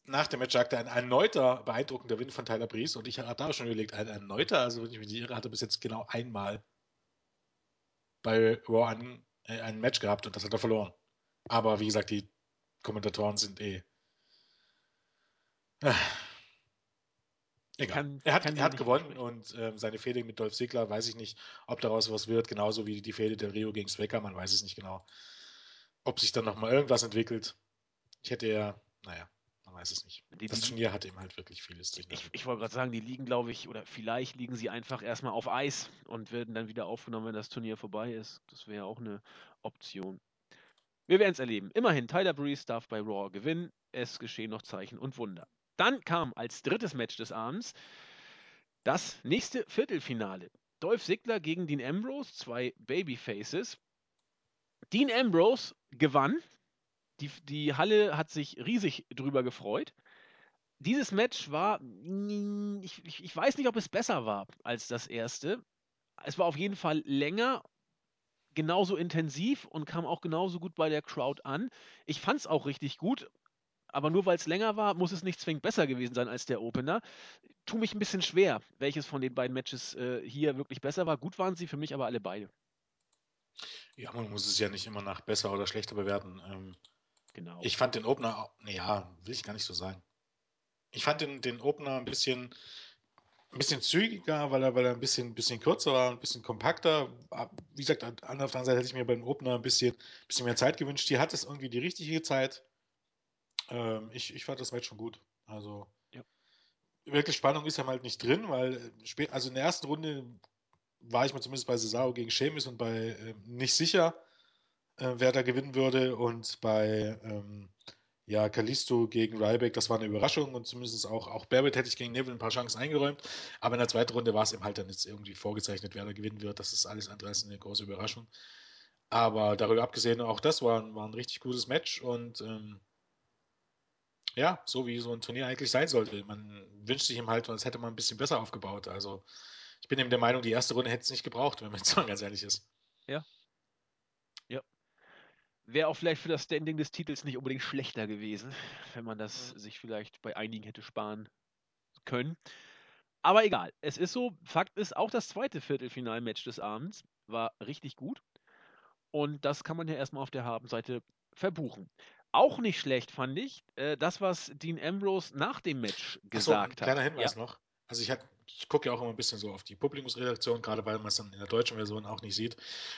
[SPEAKER 2] nach dem Match sagte, ein erneuter beeindruckender Win von Tyler Breeze und ich habe da schon überlegt, ein erneuter, also wenn ich mich nicht irre, hatte bis jetzt genau einmal bei Raw ein, äh, ein Match gehabt und das hat er verloren. Aber wie gesagt, die Kommentatoren sind eh Ah.
[SPEAKER 1] Kann-
[SPEAKER 2] er hat, er hat gewonnen und ähm, seine Fehde mit Dolph Ziggler weiß ich nicht, ob daraus was wird, genauso wie die Fehde der Rio gegen Swecker, man weiß es nicht genau. Ob sich dann nochmal irgendwas entwickelt. Ich hätte ja, naja, man weiß es nicht.
[SPEAKER 1] Die-
[SPEAKER 2] Das Turnier hat eben halt wirklich vieles drin.
[SPEAKER 1] Ich, ich wollte gerade sagen, die liegen, glaube ich, oder vielleicht liegen sie einfach erstmal auf Eis und werden dann wieder aufgenommen, wenn das Turnier vorbei ist. Das wäre auch eine Option. Wir werden es erleben. Immerhin, Tyler Breeze darf bei Raw gewinnen. Es geschehen noch Zeichen und Wunder. Dann kam als drittes Match des Abends das nächste Viertelfinale. Dolph Ziggler gegen Dean Ambrose, zwei Babyfaces. Dean Ambrose gewann. Die, die Halle hat sich riesig drüber gefreut. Dieses Match war, mm, ich, ich, ich weiß nicht, ob es besser war als das erste. Es war auf jeden Fall länger, genauso intensiv und kam auch genauso gut bei der Crowd an. Ich fand es auch richtig gut, aber nur weil es länger war, muss es nicht zwingend besser gewesen sein als der Opener. Tu mich ein bisschen schwer, welches von den beiden Matches äh, hier wirklich besser war. Gut waren sie für mich aber alle beide.
[SPEAKER 2] Ja, man muss es ja nicht immer nach besser oder schlechter bewerten. Ähm,
[SPEAKER 1] Genau.
[SPEAKER 2] ich fand den Opener, naja, will ich gar nicht so sagen. Ich fand den, den Opener ein bisschen, ein bisschen zügiger, weil er, weil er ein bisschen, bisschen kürzer war, ein bisschen kompakter. Wie gesagt, an an der anderen Seite hätte ich mir beim Opener ein bisschen, bisschen mehr Zeit gewünscht. Hier hat es irgendwie die richtige Zeit. Ähm, ich, ich fand das Match schon gut. Also
[SPEAKER 1] Ja.
[SPEAKER 2] wirklich Spannung ist ja halt nicht drin, weil äh, spä- also in der ersten Runde war ich mir zumindest bei Cesaro gegen Sheamus und bei äh, nicht sicher, äh, wer da gewinnen würde. Und bei ähm, ja, Kalisto gegen Ryback, das war eine Überraschung und zumindest auch, auch Barrett hätte ich gegen Neville ein paar Chancen eingeräumt. Aber in der zweiten Runde war es eben halt dann jetzt irgendwie vorgezeichnet, wer da gewinnen wird. Das ist alles andere als eine große Überraschung. Aber darüber abgesehen, auch das war, ein- war ein richtig gutes Match und ähm, ja, so wie so ein Turnier eigentlich sein sollte. Man wünscht sich ihm halt, das hätte man ein bisschen besser aufgebaut. Also ich bin eben der Meinung, die erste Runde hätte es nicht gebraucht, wenn man jetzt *laughs* mal ganz ehrlich ist.
[SPEAKER 1] Wäre auch vielleicht für das Standing des Titels nicht unbedingt schlechter gewesen, wenn man das
[SPEAKER 2] Mhm.
[SPEAKER 1] sich vielleicht bei einigen hätte sparen können. Aber egal, es ist so. Fakt ist, auch das zweite Viertelfinalmatch des Abends war richtig gut. Und das kann man ja erstmal auf der Habenseite verbuchen. Auch nicht schlecht fand ich äh, das, was Dean Ambrose nach dem Match
[SPEAKER 2] Ach so,
[SPEAKER 1] gesagt
[SPEAKER 2] kleiner
[SPEAKER 1] hat.
[SPEAKER 2] Hinweis noch. Also ich, ich gucke ja auch immer ein bisschen so auf die Publikumsredaktion, gerade weil man es dann in der deutschen Version auch nicht sieht.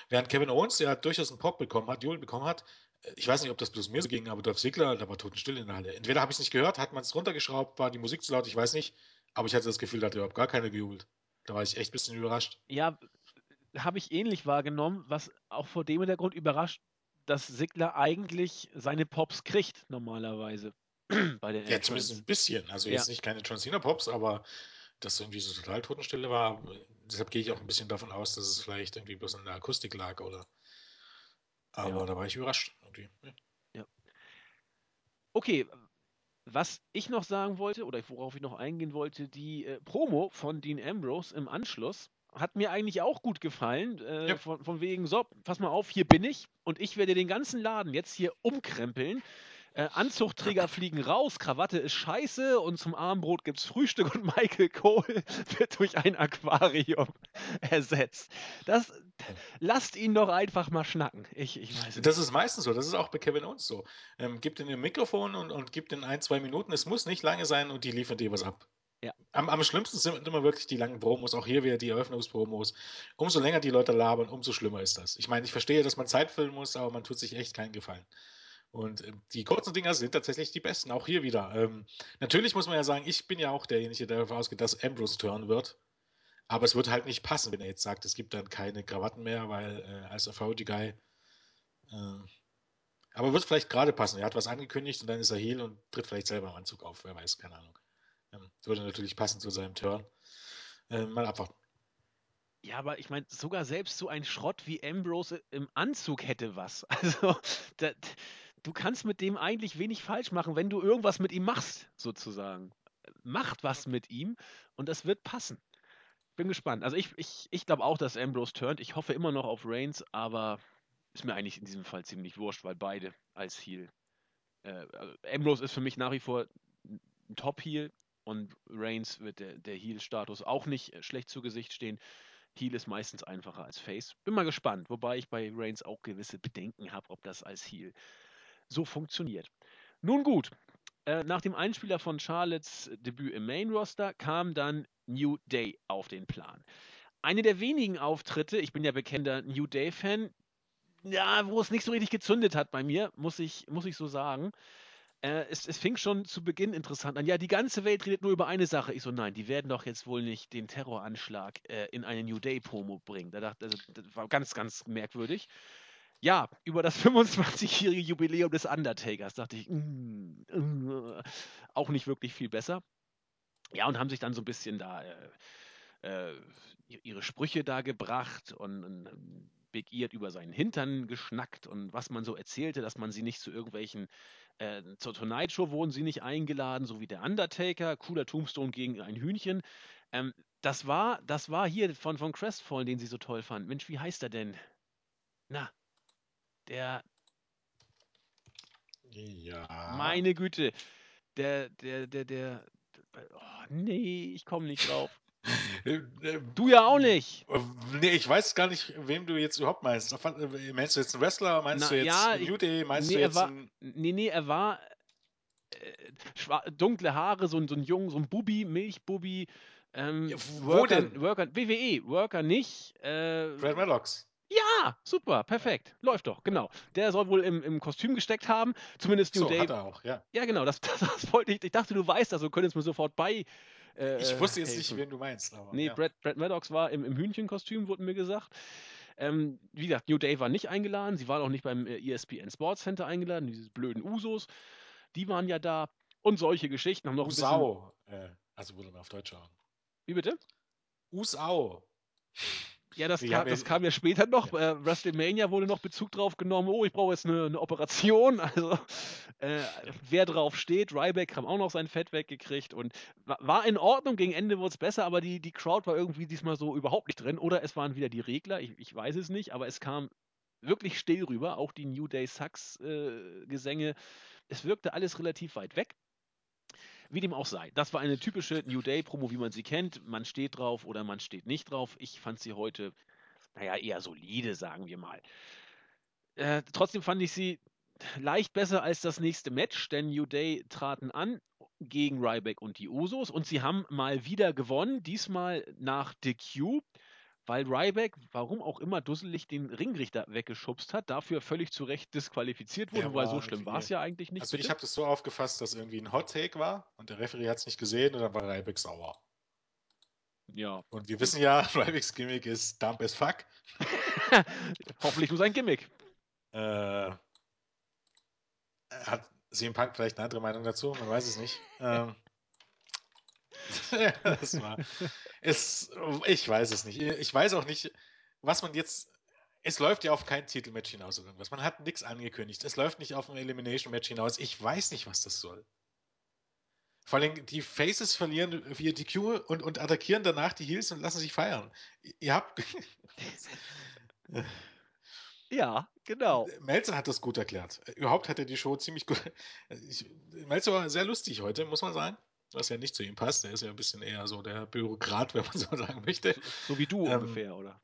[SPEAKER 2] Während Kevin Owens, der durchaus einen Pop bekommen hat, Jubel bekommen hat, äh, ich weiß nicht, ob das bloß mir so ging, aber Dolph Ziggler, da war totenstill in der Halle. Entweder habe ich es nicht gehört, hat man es runtergeschraubt, war die Musik zu laut, ich weiß nicht, aber ich hatte das Gefühl, da hat überhaupt gar keiner gejubelt. Da war ich echt ein bisschen überrascht.
[SPEAKER 1] Ja, habe ich ähnlich wahrgenommen, was auch vor dem Hintergrund überrascht, dass Sigler eigentlich seine Pops kriegt, normalerweise. *clears throat* bei der
[SPEAKER 2] Ja, zumindest ein bisschen. Also
[SPEAKER 1] Ja.
[SPEAKER 2] jetzt nicht keine John Cena Pops, aber dass irgendwie so total Totenstille war. Deshalb gehe ich auch ein bisschen davon aus, dass es vielleicht irgendwie bloß an der Akustik lag oder. Aber
[SPEAKER 1] Ja.
[SPEAKER 2] da war ich überrascht. Irgendwie. Ja.
[SPEAKER 1] Okay, was ich noch sagen wollte oder worauf ich noch eingehen wollte, die äh, Promo von Dean Ambrose im Anschluss hat mir eigentlich auch gut gefallen. Äh, ja. von, von wegen, so, pass mal auf, hier bin ich und ich werde den ganzen Laden jetzt hier umkrempeln. Äh, Anzugträger *laughs* fliegen raus, Krawatte ist scheiße und zum Armbrot gibt's Frühstück und Michael Cole *laughs* wird durch ein Aquarium *laughs* ersetzt. Das, lasst ihn doch einfach mal schnacken. Ich, ich weiß
[SPEAKER 2] das ist meistens so, das ist auch bei Kevin Owens so. Ähm, gibt ihm ein Mikrofon und, und gibt in ein, zwei Minuten, es muss nicht lange sein und die liefern dir was ab. Ja. Am, am schlimmsten sind immer wirklich die langen Promos, auch hier wieder die Eröffnungspromos. Umso länger die Leute labern, umso schlimmer ist das. Ich meine, ich verstehe, dass man Zeit füllen muss, aber man tut sich echt keinen Gefallen. Und äh, die kurzen Dinger sind tatsächlich die besten, auch hier wieder. Ähm, natürlich muss man ja sagen, ich bin ja auch derjenige, der davon ausgeht, dass Ambrose turn wird. Aber es wird halt nicht passen, wenn er jetzt sagt, es gibt dann keine Krawatten mehr, weil äh, als Authority Guy. Äh, aber wird vielleicht gerade passen. Er hat was angekündigt und dann ist er Heal und tritt vielleicht selber im Anzug auf. Wer weiß, keine Ahnung. Ähm, würde natürlich passen zu seinem Turn. Äh, mal abwarten.
[SPEAKER 1] Ja, aber ich meine, sogar selbst so ein Schrott wie Ambrose im Anzug hätte was. *laughs* Also, das, du kannst mit dem eigentlich wenig falsch machen, wenn du irgendwas mit ihm machst, sozusagen. Macht was mit ihm und das wird passen. Bin gespannt. Also ich, ich, ich glaube auch, dass Ambrose turnt. Ich hoffe immer noch auf Reigns, aber ist mir eigentlich in diesem Fall ziemlich wurscht, weil beide als Heal. Äh, also Ambrose ist für mich nach wie vor ein Top-Heal und Reigns wird der, der Heal-Status auch nicht äh, schlecht zu Gesicht stehen. Heal ist meistens einfacher als Face. Bin mal gespannt, wobei ich bei Reigns auch gewisse Bedenken habe, ob das als Heal so funktioniert. Nun gut, äh, nach dem Einspieler von Charlottes Debüt im Main Roster kam dann New Day auf den Plan. Eine der wenigen Auftritte, ich bin ja bekennender New Day-Fan, ja, wo es nicht so richtig gezündet hat bei mir, muss ich, muss ich so sagen. Äh, es, es, fing schon zu Beginn interessant an. Ja, die ganze Welt redet nur über eine Sache. Ich so, nein, die werden doch jetzt wohl nicht den Terroranschlag äh, in eine New Day-Promo bringen. Da dachte, also, das war ganz, ganz merkwürdig. Ja, über das *laughs* 25-jährige Jubiläum des Undertakers dachte ich, mm, mm, auch nicht wirklich viel besser. Ja, und haben sich dann so ein bisschen da äh, äh, ihre Sprüche da gebracht und, und Big über seinen Hintern geschnackt und was man so erzählte, dass man sie nicht zu irgendwelchen, äh, zur Tonight Show wurden sie nicht eingeladen, so wie der Undertaker, cooler Tombstone gegen ein Hühnchen. Ähm, das war, das war hier von, von Crestfallen, den sie so toll fand. Mensch, wie heißt er denn? Na, der.
[SPEAKER 2] Ja.
[SPEAKER 1] Meine Güte. Der, der, der, der. Oh, nee, ich komme nicht drauf. Äh, äh, du ja auch nicht.
[SPEAKER 2] Nee, ich weiß gar nicht, wem du jetzt überhaupt meinst. Äh, meinst du jetzt einen Wrestler? Meinst Na, du jetzt ja, New Day? Meinst nee, du jetzt
[SPEAKER 1] war, Nee, nee, er war äh, dunkle Haare, so, so ein Jung, so ein Bubi, Milchbubi. Ähm, ja, wo Worker, denn? Worker, WWE, Worker nicht. Äh,
[SPEAKER 2] Brad Maddox.
[SPEAKER 1] Ja, super, perfekt. Läuft doch, genau. Der soll wohl im, im Kostüm gesteckt haben. Zumindest New so, Day.
[SPEAKER 2] Hat er auch, ja.
[SPEAKER 1] Ja, genau, das, das, *laughs* das wollte ich. Ich dachte, du weißt das, du könntest mir sofort bei.
[SPEAKER 2] Äh, ich wusste jetzt helfen. nicht, wen du meinst. Aber,
[SPEAKER 1] nee, ja. Brad, Brad Maddox war im, im Hühnchenkostüm, wurde mir gesagt. Ähm, wie gesagt, New Day war nicht eingeladen. Sie waren auch nicht beim äh, ESPN Sports Center eingeladen, diese blöden Usos. Die waren ja da. Und solche Geschichten haben noch
[SPEAKER 2] Usau. ein bisschen... Äh, also wurde man auf Deutsch sagen.
[SPEAKER 1] Wie bitte?
[SPEAKER 2] Usau.
[SPEAKER 1] Ja, das, kam, das kam ja später noch. Ja. Äh, WrestleMania wurde noch Bezug drauf genommen. Oh, ich brauche jetzt eine, eine, Operation. *laughs* Also, äh, wer drauf steht, Ryback haben auch noch sein Fett weggekriegt und war in Ordnung. Gegen Ende wurde es besser, aber die, die Crowd war irgendwie diesmal so überhaupt nicht drin. Oder es waren wieder die Regler. Ich, ich weiß es nicht, aber es kam wirklich still rüber. Auch die New Day Sucks äh, Gesänge. Es wirkte alles relativ weit weg. Wie dem auch sei. Das war eine typische New Day-Promo, wie man sie kennt. Man steht drauf oder man steht nicht drauf. Ich fand sie heute, naja, eher solide, sagen wir mal. Äh, trotzdem fand ich sie leicht besser als das nächste Match, denn New Day traten an gegen Ryback und die Usos und sie haben mal wieder gewonnen, diesmal nach DQ weil Ryback, warum auch immer, dusselig den Ringrichter weggeschubst hat, dafür völlig zu Recht disqualifiziert wurde, weil so schlimm war es ja eigentlich nicht.
[SPEAKER 2] Also bitte? ich habe das so aufgefasst, dass irgendwie ein Hot Take war und der Referee hat es nicht gesehen und dann war Ryback sauer.
[SPEAKER 1] Ja.
[SPEAKER 2] Und wir wissen ja, *laughs* Rybacks Gimmick ist dump as fuck. *laughs*
[SPEAKER 1] Hoffentlich nur sein Gimmick.
[SPEAKER 2] Äh, hat CM Punk vielleicht eine andere Meinung dazu? Man weiß es nicht. ähm, *laughs* das war. Es, ich weiß es nicht. Ich weiß auch nicht, was man jetzt. Es läuft ja auf kein Titelmatch hinaus oder irgendwas. Man hat nichts angekündigt. Es läuft nicht auf ein Elimination-Match hinaus. Ich weiß nicht, was das soll. Vor allem die Faces verlieren via DQ und, und attackieren danach die Heels und lassen sich feiern. Ihr habt. *laughs*
[SPEAKER 1] ja, genau.
[SPEAKER 2] Melzer hat das gut erklärt. Überhaupt hat er die Show ziemlich gut. Ich, Melzer war sehr lustig heute, muss man sagen. Was ja nicht zu ihm passt. Er ist ja ein bisschen eher so der Bürokrat, wenn man so *laughs* sagen möchte.
[SPEAKER 1] So, wie du ähm, ungefähr, oder?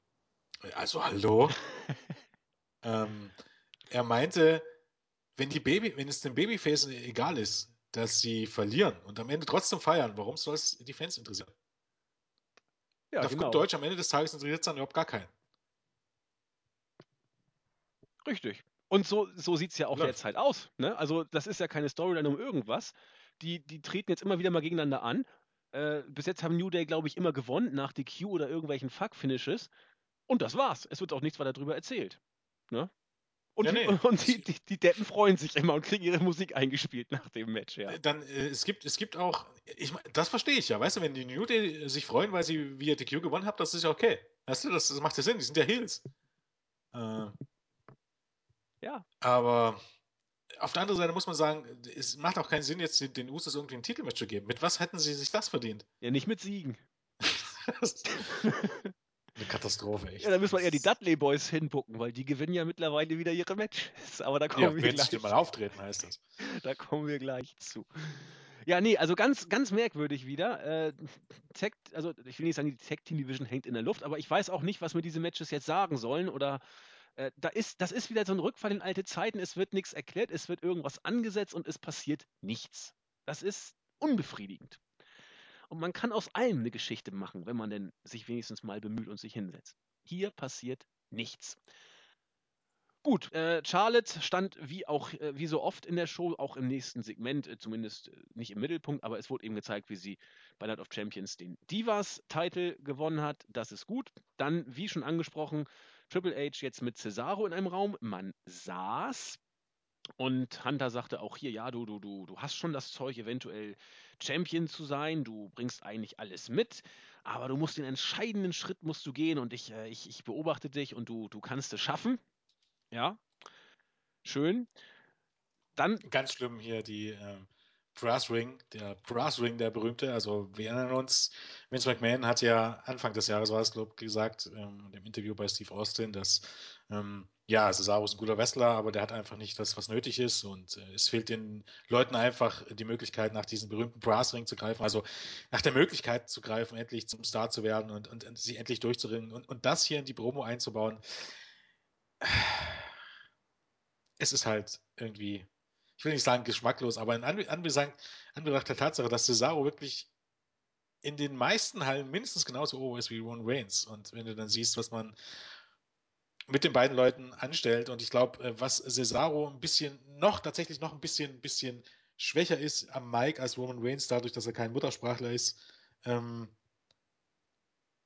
[SPEAKER 2] Also, hallo. *laughs* ähm, er meinte, wenn, die Baby, wenn es den Babyface egal ist, dass sie verlieren und am Ende trotzdem feiern, warum soll es die Fans interessieren? Ja, und auf genau. gut Deutsch, am Ende des Tages interessiert es dann überhaupt gar keinen.
[SPEAKER 1] Richtig. Und so, so sieht es ja auch Läuft. derzeit aus. Ne? Also, das ist ja keine Storyline um irgendwas. Die, die treten jetzt immer wieder mal gegeneinander an. Äh, bis jetzt haben New Day, glaube ich, immer gewonnen nach DQ oder irgendwelchen Fuck-Finishes. Und das war's. Es wird auch nichts weiter darüber erzählt. Ne? Und, ja, nee. *laughs* und die, die, die, Deppen freuen sich immer und kriegen ihre Musik eingespielt nach dem Match, ja.
[SPEAKER 2] Dann, äh, es, gibt, es gibt auch, ich, das verstehe ich ja, weißt du, wenn die New Day sich freuen, weil sie via DQ gewonnen haben, das ist ja okay. Weißt du, das, das macht ja Sinn, die sind ja Heels. Äh,
[SPEAKER 1] ja.
[SPEAKER 2] Aber auf der anderen Seite muss man sagen, es macht auch keinen Sinn, jetzt den, Usos irgendwie ein Titelmatch zu geben. Mit was hätten sie sich das verdient?
[SPEAKER 1] Ja, nicht mit Siegen. *laughs*
[SPEAKER 2] Eine Katastrophe, echt.
[SPEAKER 1] Ja, da müssen wir eher die Dudley Boys hinbucken, weil die gewinnen ja mittlerweile wieder ihre Matches. Aber da kommen ja, wir gleich.
[SPEAKER 2] mal auftreten, heißt das.
[SPEAKER 1] Da kommen wir gleich zu. Ja, nee, also ganz, ganz merkwürdig wieder. Äh, Tech, also ich will nicht sagen, die Tech Team Division hängt in der Luft, aber ich weiß auch nicht, was mir diese Matches jetzt sagen sollen oder äh, da ist, das ist wieder so ein Rückfall in alte Zeiten. Es wird nichts erklärt, es wird irgendwas angesetzt und es passiert nichts. Das ist unbefriedigend. Und man kann aus allem eine Geschichte machen, wenn man denn sich wenigstens mal bemüht und sich hinsetzt. Hier passiert nichts. Gut, äh, Charlotte stand wie auch äh, wie so oft in der Show, auch im nächsten Segment, äh, zumindest äh, nicht im Mittelpunkt, aber es wurde eben gezeigt, wie sie bei Night of Champions den Divas-Titel gewonnen hat. Das ist gut. Dann, wie schon angesprochen, Triple H jetzt mit Cesaro in einem Raum. Man saß. Und Hunter sagte auch hier, ja, du, du, du, du hast schon das Zeug, eventuell Champion zu sein, du bringst eigentlich alles mit, aber du musst den entscheidenden Schritt musst du gehen und ich, äh, ich, ich beobachte dich und du, du kannst es schaffen. Ja. Schön. Dann.
[SPEAKER 2] Ganz schlimm hier die äh, Brass Ring, der Brass Ring, der berühmte. Also wir erinnern uns, Vince McMahon hat ja Anfang des Jahres war es, glaube ich, gesagt, ähm, im Interview bei Steve Austin, dass ähm, ja, Cesaro ist ein guter Wrestler, aber der hat einfach nicht das, was nötig ist. Und äh, es fehlt den Leuten einfach die Möglichkeit, nach diesem berühmten Brassring zu greifen, also nach der Möglichkeit zu greifen, endlich zum Star zu werden und, und, und sie endlich durchzuringen. Und, und das hier in die Promo einzubauen, es ist halt irgendwie, ich will nicht sagen geschmacklos, aber in Anbetracht der Tatsache, dass Cesaro wirklich in den meisten Hallen mindestens genauso hoch ist wie Ron Reigns. Und wenn du dann siehst, was man mit den beiden Leuten anstellt. Und ich glaube, äh, was Cesaro ein bisschen noch, tatsächlich noch ein bisschen, bisschen schwächer ist am Mike als Roman Reigns, dadurch, dass er kein Muttersprachler ist, ähm,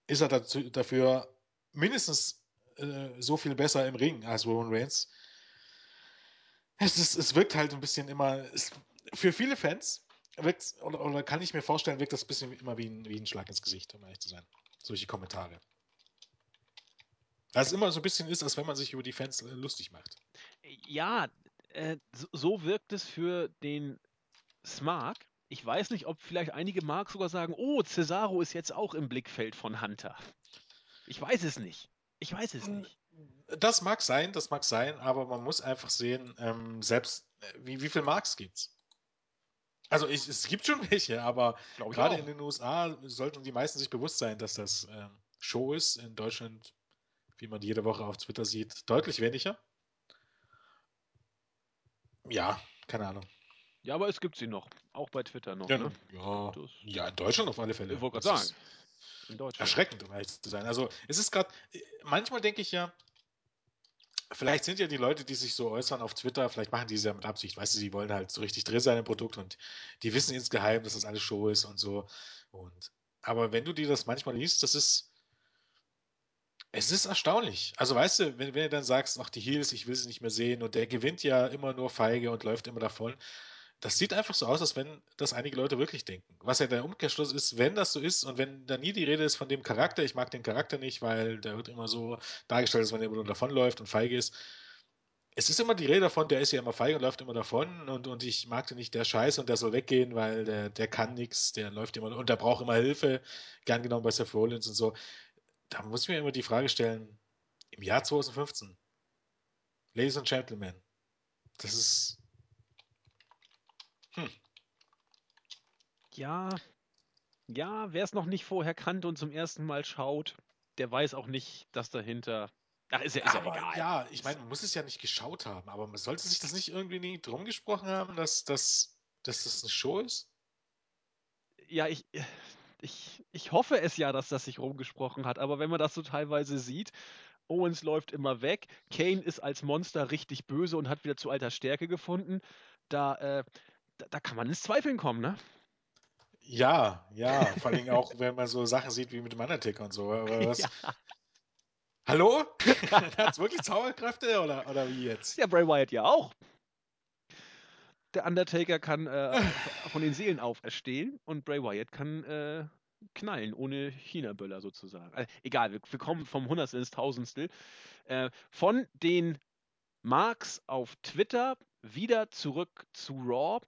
[SPEAKER 2] ist er dazu, dafür mindestens äh, so viel besser im Ring als Roman Reigns. Es, ist, es wirkt halt ein bisschen immer, es, für viele Fans wirkt, oder, oder, kann ich mir vorstellen, wirkt das ein bisschen immer wie ein, wie ein Schlag ins Gesicht, um ehrlich zu sein. Solche Kommentare. Weil es immer so ein bisschen ist, als wenn man sich über die Fans lustig macht.
[SPEAKER 1] Ja, äh, so wirkt es für den Smart. Ich weiß nicht, ob vielleicht einige Mark sogar sagen, oh, Cesaro ist jetzt auch im Blickfeld von Hunter. Ich weiß es nicht. Ich weiß es nicht.
[SPEAKER 2] Das mag sein, das mag sein, aber man muss einfach sehen, ähm, selbst äh, wie, wie viel Marks gibt's? Also ich, es gibt schon welche, aber gerade in den USA sollten die meisten sich bewusst sein, dass das ähm, Show ist. In Deutschland wie man jede Woche auf Twitter sieht, deutlich weniger. Ja, keine Ahnung.
[SPEAKER 1] Ja, aber es gibt sie noch. Auch bei Twitter noch.
[SPEAKER 2] Ja,
[SPEAKER 1] ne?
[SPEAKER 2] ja, ja in Deutschland auf alle Fälle.
[SPEAKER 1] Ich wollte gerade sagen. In Deutschland.
[SPEAKER 2] Erschreckend, um ehrlich zu sein. Also, es ist gerade, manchmal denke ich ja, vielleicht sind ja die Leute, die sich so äußern auf Twitter, vielleicht machen die es ja mit Absicht, weißt du, sie wollen halt so richtig drin sein im Produkt und die wissen insgeheim, dass das alles Show ist und so. Und, aber wenn du dir das manchmal liest, das ist, es ist erstaunlich. Also weißt du, wenn, wenn du dann sagst, ach die Heels, ich will sie nicht mehr sehen und der gewinnt ja immer nur feige und läuft immer davon, das sieht einfach so aus, als wenn das einige Leute wirklich denken. Was ja der Umkehrschluss ist, wenn das so ist und wenn da nie die Rede ist von dem Charakter, ich mag den Charakter nicht, weil der wird immer so dargestellt, als wenn er davonläuft und feige ist. es ist immer die Rede davon, der ist ja immer feig und läuft immer davon und, und ich mag den nicht, der Scheiß und der soll weggehen, weil der, der kann nichts, der läuft immer und der braucht immer Hilfe, gern genommen bei Seth Rollins und so. Da muss ich mir immer die Frage stellen, im Jahr 2015, Ladies and Gentlemen, das ist.
[SPEAKER 1] Hm. Ja, ja, wer es noch nicht vorher kannte und zum ersten Mal schaut, der weiß auch nicht, dass dahinter
[SPEAKER 2] Ach, ist ja, ist ja egal. Ja, ich meine, man muss es ja nicht geschaut haben, aber man sollte sich das nicht irgendwie nie drum gesprochen haben, dass, dass, dass das eine Show ist?
[SPEAKER 1] Ja, ich, ich, ich hoffe es ja, dass das sich rumgesprochen hat, aber wenn man das so teilweise sieht, Owens läuft immer weg, Kane ist als Monster richtig böse und hat wieder zu alter Stärke gefunden, da, äh, da, da kann man ins Zweifeln kommen, ne?
[SPEAKER 2] Ja, ja, vor allem auch, wenn man so Sachen sieht wie mit dem Undertaker und so. *laughs* Was, ja. Hallo? *laughs* Hat es wirklich Zauberkräfte oder, oder wie jetzt?
[SPEAKER 1] Ja, Bray Wyatt ja auch. Der Undertaker kann äh, *laughs* von den Seelen auferstehen und Bray Wyatt kann äh, knallen, ohne China-Böller sozusagen. Also, egal, wir, wir, kommen vom Hundertstel ins Tausendstel. Äh, von den Marks auf Twitter wieder zurück zu Raw.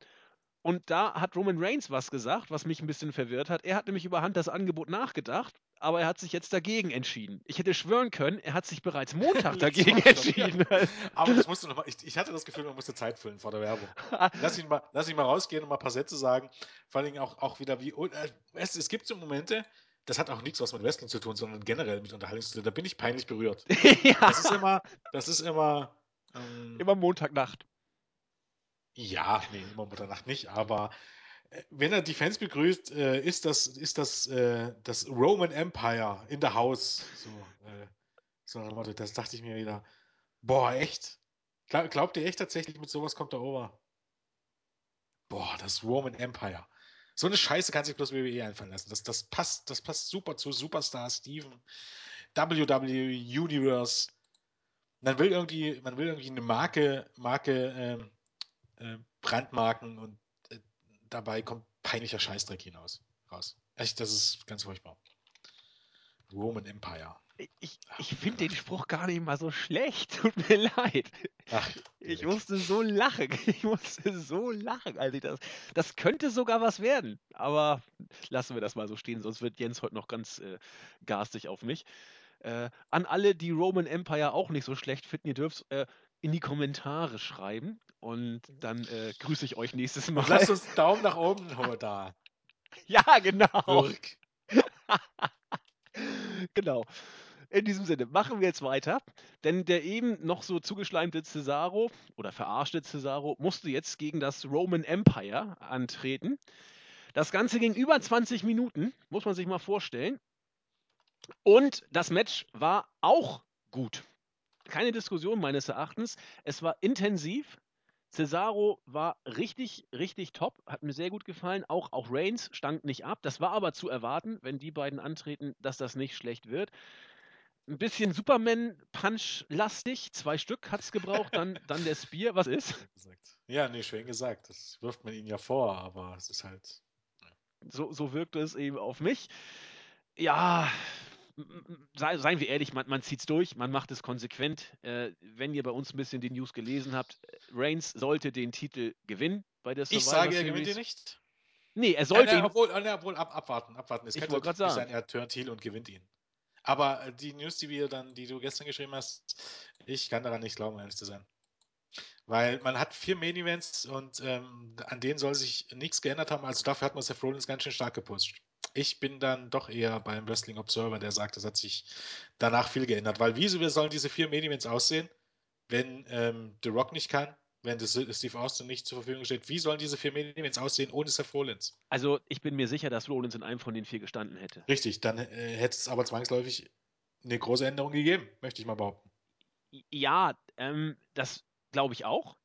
[SPEAKER 1] Und da hat Roman Reigns was gesagt, was mich ein bisschen verwirrt hat. Er hat nämlich überhand das Angebot nachgedacht aber er hat sich jetzt dagegen entschieden. Ich hätte schwören können, er hat sich bereits Montag *laughs* dagegen entschieden. *laughs*
[SPEAKER 2] aber das musst du noch mal, ich, ich, hatte das Gefühl, man musste Zeit füllen vor der Werbung. *laughs* Lass ihn mal, lass ihn mal rausgehen und mal ein paar Sätze sagen. Vor allem auch, auch wieder wie, äh, es, es gibt so Momente, das hat auch nichts was mit Wrestling zu tun, sondern generell mit Unterhaltungsstil. Da bin ich peinlich berührt. ja. Das ist immer, das ist immer.
[SPEAKER 1] Ähm, immer Montagnacht.
[SPEAKER 2] Ja, nee, immer Montagnacht nicht, aber wenn er die Fans begrüßt, äh, ist das, ist das, äh, das Roman Empire in der House. So, äh, so. Das dachte ich mir wieder. Boah, echt? Glaub, glaubt ihr echt tatsächlich, mit sowas kommt er over? Boah, das Roman Empire. So eine Scheiße kann sich bloß WWE einfallen lassen. Das, das, passt, das passt super zu Superstar Steven, WWE Universe. Man will irgendwie, man will irgendwie eine Marke, Marke ähm, äh, brandmarken und dabei kommt peinlicher Scheißdreck hinaus. Raus. Echt, das ist ganz furchtbar. Roman Empire.
[SPEAKER 1] Ich, ich finde den Spruch gar nicht mal so schlecht. *laughs* Tut mir leid. Ach, ich musste so lachen. *laughs* Ich musste so lachen, als ich das. Das könnte sogar was werden. Aber lassen wir das mal so stehen, sonst wird Jens heute noch ganz äh, garstig auf mich. Äh, an alle, die Roman Empire auch nicht so schlecht finden, ihr dürft äh, in die Kommentare schreiben und dann äh, grüße ich euch nächstes Mal. Und
[SPEAKER 2] lasst uns einen *laughs* Daumen nach oben da.
[SPEAKER 1] ja, genau. *laughs* genau. In diesem Sinne, machen wir jetzt weiter, denn der eben noch so zugeschleimte Cesaro oder verarschte Cesaro musste jetzt gegen das Roman Empire antreten. Das Ganze ging über 20 Minuten, muss man sich mal vorstellen. Und das Match war auch gut keine Diskussion meines Erachtens. Es war intensiv. Cesaro war richtig, richtig top, hat mir sehr gut gefallen. Auch, auch Reigns stank nicht ab. Das war aber zu erwarten, wenn die beiden antreten, dass das nicht schlecht wird. Ein bisschen Superman-Punch-lastig. Zwei Stück hat es gebraucht, dann, *laughs* dann der Spear. Was ist?
[SPEAKER 2] Ja, nee, schön gesagt. Das wirft man ihnen ja vor, aber es ist halt.
[SPEAKER 1] So, so wirkte es eben auf mich. Ja, seien wir ehrlich, man, man zieht es durch, man macht es konsequent. Äh, wenn ihr bei uns ein bisschen die News gelesen habt, äh, Reigns sollte den Titel gewinnen bei der
[SPEAKER 2] Survivor Ich sage, er gewinnt ihn nicht.
[SPEAKER 1] Nee, er sollte
[SPEAKER 2] ja, ne, obwohl, ne, obwohl ab, abwarten, abwarten. Es
[SPEAKER 1] ich könnte gerade sagen. sein,
[SPEAKER 2] er turnt Heel und gewinnt ihn. Aber äh, die News, die wir dann, die du gestern geschrieben hast, ich kann daran nicht glauben, ehrlich zu sein. Weil man hat vier Main Events und ähm, an denen soll sich nichts geändert haben. Also dafür hat man Seth Rollins ganz schön stark gepusht ich bin dann doch eher beim Wrestling Observer, der sagt, es hat sich danach viel geändert. Weil wie sollen diese vier Main Events aussehen, wenn ähm, The Rock nicht kann, wenn das Steve Austin nicht zur Verfügung steht? Wie sollen diese vier Main Events aussehen ohne Seth Rollins?
[SPEAKER 1] Also ich bin mir sicher, dass Rollins in einem von den vier gestanden hätte.
[SPEAKER 2] Richtig, dann äh, hätte es aber zwangsläufig eine große Änderung gegeben, möchte ich mal behaupten.
[SPEAKER 1] Ja, ähm, das glaube ich auch.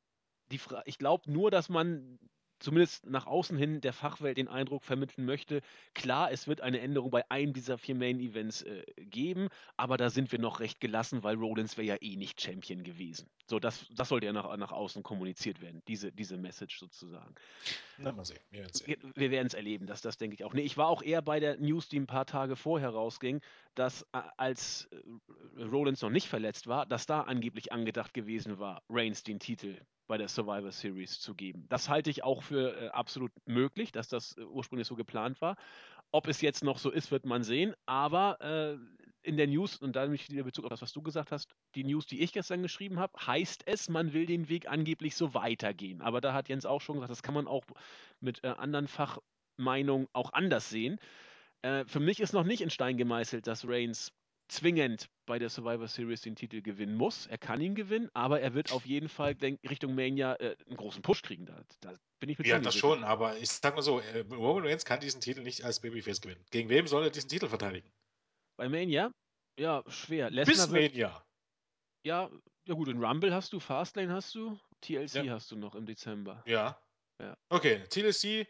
[SPEAKER 1] Die ich glaube nur, dass man zumindest nach außen hin der Fachwelt den Eindruck vermitteln möchte, klar, es wird eine Änderung bei einem dieser vier Main-Events äh, geben, aber da sind wir noch recht gelassen, weil Rollins wäre ja eh nicht Champion gewesen. So, das, das sollte ja nach, nach außen kommuniziert werden, diese, diese Message sozusagen.
[SPEAKER 2] Na, mal sehen. Wir,
[SPEAKER 1] wir werden es erleben, das, das denke ich auch. Nee, ich war auch eher bei der News, die ein paar Tage vorher rausging, dass äh, als äh, Rollins noch nicht verletzt war, dass da angeblich angedacht gewesen war, Reigns den Titel bei der Survivor Series zu geben. Das halte ich auch für äh, absolut möglich, dass das äh, ursprünglich so geplant war. Ob es jetzt noch so ist, wird man sehen. Aber äh, in der News, und da nämlich wieder Bezug auf das, was du gesagt hast, die News, die ich gestern geschrieben habe, heißt es, man will den Weg angeblich so weitergehen. Aber da hat Jens auch schon gesagt, das kann man auch mit äh, anderen Fachmeinungen auch anders sehen. Äh, für mich ist noch nicht in Stein gemeißelt, dass Reigns zwingend bei der Survivor Series den Titel gewinnen muss. Er kann ihn gewinnen, aber er wird auf jeden Fall Richtung Mania äh, einen großen Push kriegen. Da, da bin ich mit
[SPEAKER 2] Ja, das schon, aber ich sag mal so, äh, Roman Reigns kann diesen Titel nicht als Babyface gewinnen. Gegen wem soll er diesen Titel verteidigen?
[SPEAKER 1] Bei Mania? Ja, schwer.
[SPEAKER 2] Lesnar Bis Mania.
[SPEAKER 1] Ja, ja gut, in Rumble hast du, Fastlane hast du, TLC ja. hast du noch im Dezember.
[SPEAKER 2] Ja. ja. Okay, TLC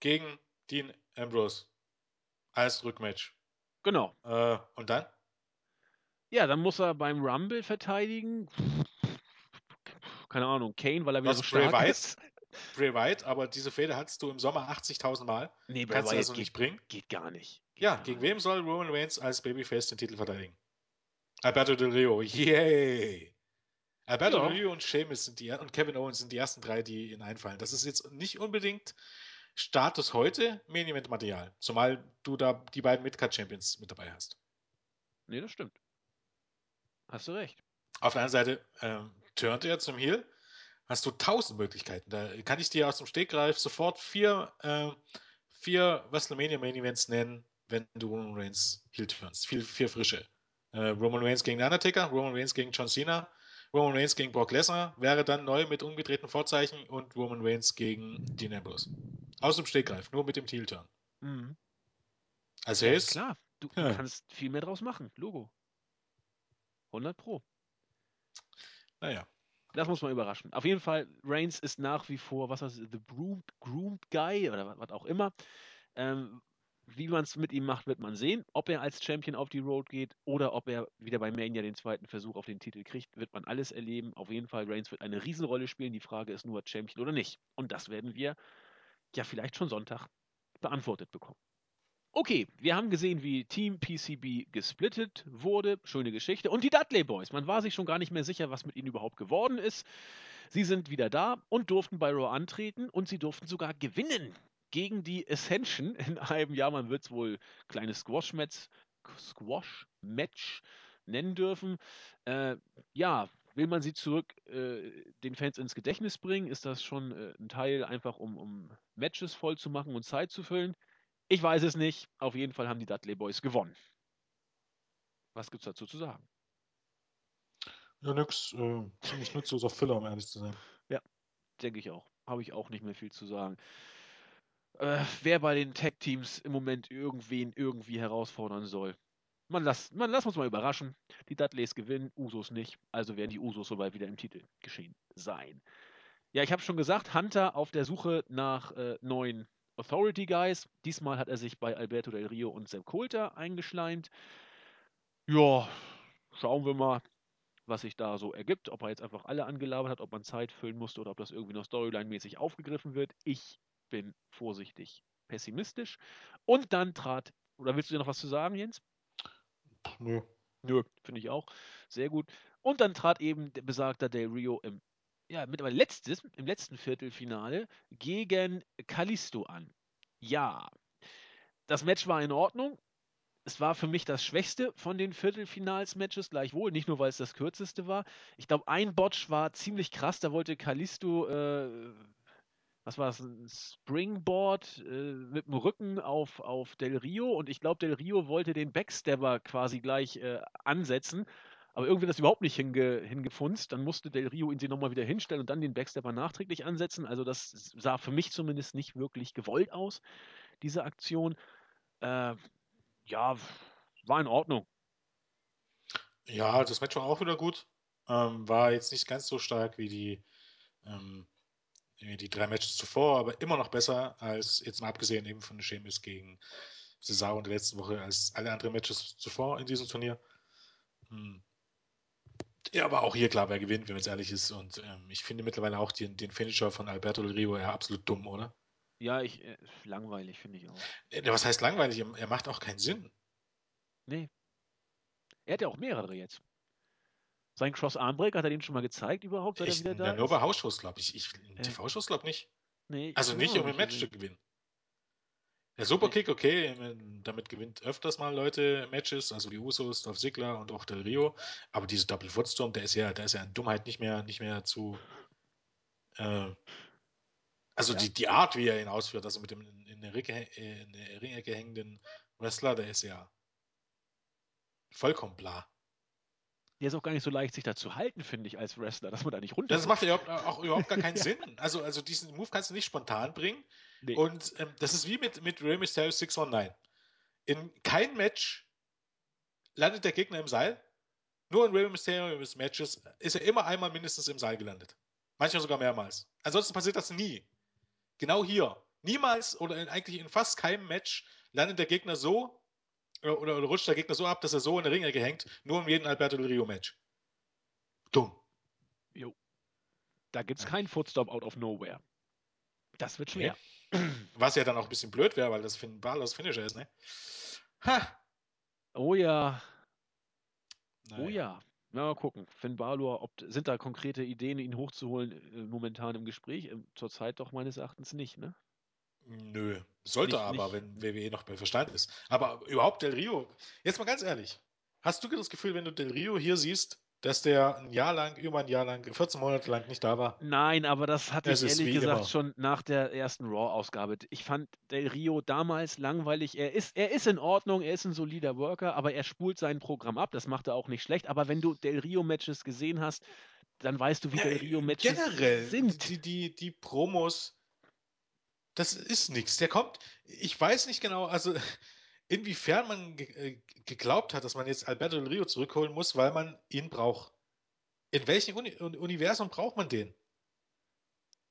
[SPEAKER 2] gegen Dean Ambrose als Rückmatch.
[SPEAKER 1] Genau.
[SPEAKER 2] Äh, und dann?
[SPEAKER 1] Ja, dann muss er beim Rumble verteidigen. Keine Ahnung, Kane, weil er wieder so stark Bray ist. *laughs*
[SPEAKER 2] Bray Wyatt, aber diese Fehde hattest du im Sommer 80.000 Mal.
[SPEAKER 1] Nee, Bray Kannst Wyatt du also nicht bringen? Geht gar nicht.
[SPEAKER 2] Geht ja, gar gegen nicht. wem soll Roman Reigns als Babyface den Titel verteidigen? Alberto Del Rio, yay! Alberto ja. Del Rio und Sheamus sind die, und Kevin Owens sind die ersten drei, die ihnen einfallen. Das ist jetzt nicht unbedingt Status heute Main Event Material. Zumal du da die beiden Midcard Champions mit dabei hast.
[SPEAKER 1] Nee, das stimmt. Hast du recht.
[SPEAKER 2] Auf der anderen Seite ähm, turnt er zum Heel. Hast du tausend Möglichkeiten. Da kann ich dir aus dem Stegreif sofort vier, äh, vier WrestleMania Main Events nennen, wenn du Roman Reigns Heel turnst. Vier, vier frische. Äh, Roman Reigns gegen Undertaker, Roman Reigns gegen John Cena, Roman Reigns gegen Brock Lesnar wäre dann neu mit umgedrehten Vorzeichen und Roman Reigns gegen Dean Ambrose. Aus dem Stegreif, nur mit dem Heel-Turn. Mhm. Also ja, ist
[SPEAKER 1] klar, du, ja. du, kannst viel mehr draus machen. Logo. 100 Pro.
[SPEAKER 2] Naja.
[SPEAKER 1] Das muss man überraschen. Auf jeden Fall, Reigns ist nach wie vor, was heißt The Groomed, Groomed Guy oder was auch immer. Ähm, wie man es mit ihm macht, wird man sehen. Ob er als Champion auf die Road geht oder ob er wieder bei Mania den zweiten Versuch auf den Titel kriegt, wird man alles erleben. Auf jeden Fall, Reigns wird eine Riesenrolle spielen. Die Frage ist nur, Champion oder nicht. Und das werden wir ja vielleicht schon Sonntag beantwortet bekommen. Okay, wir haben gesehen, wie Team PCB gesplittet wurde. Schöne Geschichte. Und die Dudley Boys. Man war sich schon gar nicht mehr sicher, was mit ihnen überhaupt geworden ist. Sie sind wieder da und durften bei Raw antreten und sie durften sogar gewinnen gegen die Ascension *laughs* in einem Jahr. Man wird es wohl kleines Squash-Match Squash nennen dürfen. Äh, ja, will man sie zurück äh, den Fans ins Gedächtnis bringen? Ist das schon äh, ein Teil einfach, um, um Matches voll zu machen und Zeit zu füllen? Ich weiß es nicht. Auf jeden Fall haben die Dudley Boys gewonnen. Was gibt es dazu zu sagen?
[SPEAKER 2] Ja, nix. Äh, ziemlich nutzloser Filler, um ehrlich zu sein.
[SPEAKER 1] Ja, denke ich auch. Habe ich auch nicht mehr viel zu sagen äh, wer bei den Tech-Teams im Moment irgendwen irgendwie herausfordern soll. Man lass, man lass uns mal überraschen. Die Dudleys gewinnen, Usos nicht. Also werden die Usos soweit wieder im Titel geschehen sein. Ja, ich habe schon gesagt, Hunter auf der Suche nach äh, neuen Authority Guys. Diesmal hat er sich bei Alberto Del Rio und Sepp Coulter eingeschleimt. Ja, schauen wir mal, was sich da so ergibt. Ob er jetzt einfach alle angelabert hat, ob man Zeit füllen musste oder ob das irgendwie noch Storyline-mäßig aufgegriffen wird. Ich bin vorsichtig pessimistisch. Und dann trat, oder willst du dir noch was zu sagen, Jens?
[SPEAKER 2] Nö.
[SPEAKER 1] Nö, finde ich auch. Sehr gut. Und dann trat eben der besagter Del Rio im, ja, mittlerweile letztes, im letzten Viertelfinale gegen Kalisto an. Ja, das Match war in Ordnung. Es war für mich das schwächste von den Viertelfinals-Matches, gleichwohl. Nicht nur, weil es das kürzeste war. Ich glaube, ein Botch war ziemlich krass. Da wollte Kalisto äh, was war das, ein Springboard äh, mit dem Rücken auf, auf Del Rio und ich glaube, Del Rio wollte den Backstabber quasi gleich äh, ansetzen, aber irgendwie das überhaupt nicht hinge, hingefunzt. Dann musste Del Rio ihn sie nochmal wieder hinstellen und dann den Backstabber nachträglich ansetzen. Also das sah für mich zumindest nicht wirklich gewollt aus, diese Aktion. Äh, ja, war in Ordnung.
[SPEAKER 2] Ja, das Match war auch wieder gut. Ähm, war jetzt nicht ganz so stark wie die ähm, die drei Matches zuvor, aber immer noch besser als jetzt mal abgesehen eben von Sheamus gegen Cesaro in der letzten Woche als alle anderen Matches zuvor in diesem Turnier. Hm. Ja, aber auch hier klar, wer gewinnt, wenn man jetzt ehrlich ist. Und ähm, ich finde mittlerweile auch den, den Finisher von Alberto Del Rio ja absolut dumm, oder?
[SPEAKER 1] Ja, ich, äh, langweilig finde ich auch.
[SPEAKER 2] Äh, was heißt langweilig? Er macht auch keinen Sinn.
[SPEAKER 1] Nee. Er hat ja auch mehrere jetzt. Sein Cross-Armbreak, hat er den schon mal gezeigt überhaupt,
[SPEAKER 2] seit ich, er wieder da ja, nur bei Hausschuss, glaube ich. ich ja. TV-Schuss, glaube ich nicht. Nee, also nicht, um ein Match zu gewinnen. Der Superkick, okay, damit gewinnt öfters mal Leute Matches, also die Usos, Dolph Ziggler und auch Del Rio. Aber diese Double Footstorm, der ist ja, der ist ja in Dummheit nicht mehr, nicht mehr zu. Äh, also ja. die, die Art, wie er ihn ausführt, also mit dem in der, Ricke, in der Ringecke hängenden Wrestler, der ist ja vollkommen bla.
[SPEAKER 1] Der ist auch gar nicht so leicht, sich da zu halten, finde ich, als Wrestler, dass man da nicht runter.
[SPEAKER 2] Das macht ja auch, auch überhaupt gar keinen. Sinn. *laughs* Also, also diesen Move kannst du nicht spontan bringen. Nee. Und ähm, das ist wie mit, mit Rey Mysterio 619. In kein Match landet der Gegner im Seil. Nur in Rey Mysterio Matches ist er immer einmal mindestens im Seil gelandet. Manchmal sogar mehrmals. Ansonsten passiert das nie. Genau hier. Niemals oder in, eigentlich in fast keinem Match landet der Gegner so oder, oder, rutscht der Gegner so ab, dass er so in der Ringecke hängt, nur um jeden Alberto Del Rio Match. Dumm.
[SPEAKER 1] Jo. Da gibt es keinen Footstop out of nowhere. Das wird schwer.
[SPEAKER 2] Okay. *clears throat* Was ja dann auch ein bisschen blöd wäre, weil das Finn Balors Finisher ist, ne? Ha!
[SPEAKER 1] Oh ja. Naja. Oh ja. Na, mal gucken. Finn Balor, ob, sind da konkrete Ideen, ihn hochzuholen, äh, momentan im Gespräch? Ähm, zurzeit doch meines Erachtens nicht, ne?
[SPEAKER 2] Nö, sollte nicht, aber, nicht. wenn WWE noch bei Verstand ist. Aber überhaupt Del Rio, jetzt mal ganz ehrlich, hast du das Gefühl, wenn du Del Rio hier siehst, dass der ein Jahr lang, über ein Jahr lang, 14 Monate lang nicht da war?
[SPEAKER 1] Nein, aber das hatte das ich ehrlich gesagt immer. schon nach der ersten Raw-Ausgabe. Ich fand Del Rio damals langweilig. Er ist, er ist in Ordnung, er ist ein solider Worker, aber er spult sein Programm ab. Das macht er auch nicht schlecht. Aber wenn du Del Rio-Matches gesehen hast, dann weißt du, wie ja, Del Rio-Matches sind.
[SPEAKER 2] Die, die, die Promos das ist nichts. Der kommt, ich weiß nicht genau, also *laughs* inwiefern man ge äh, geglaubt hat, dass man jetzt Alberto Del Rio zurückholen muss, weil man ihn braucht. In welchem Uni Universum braucht man den?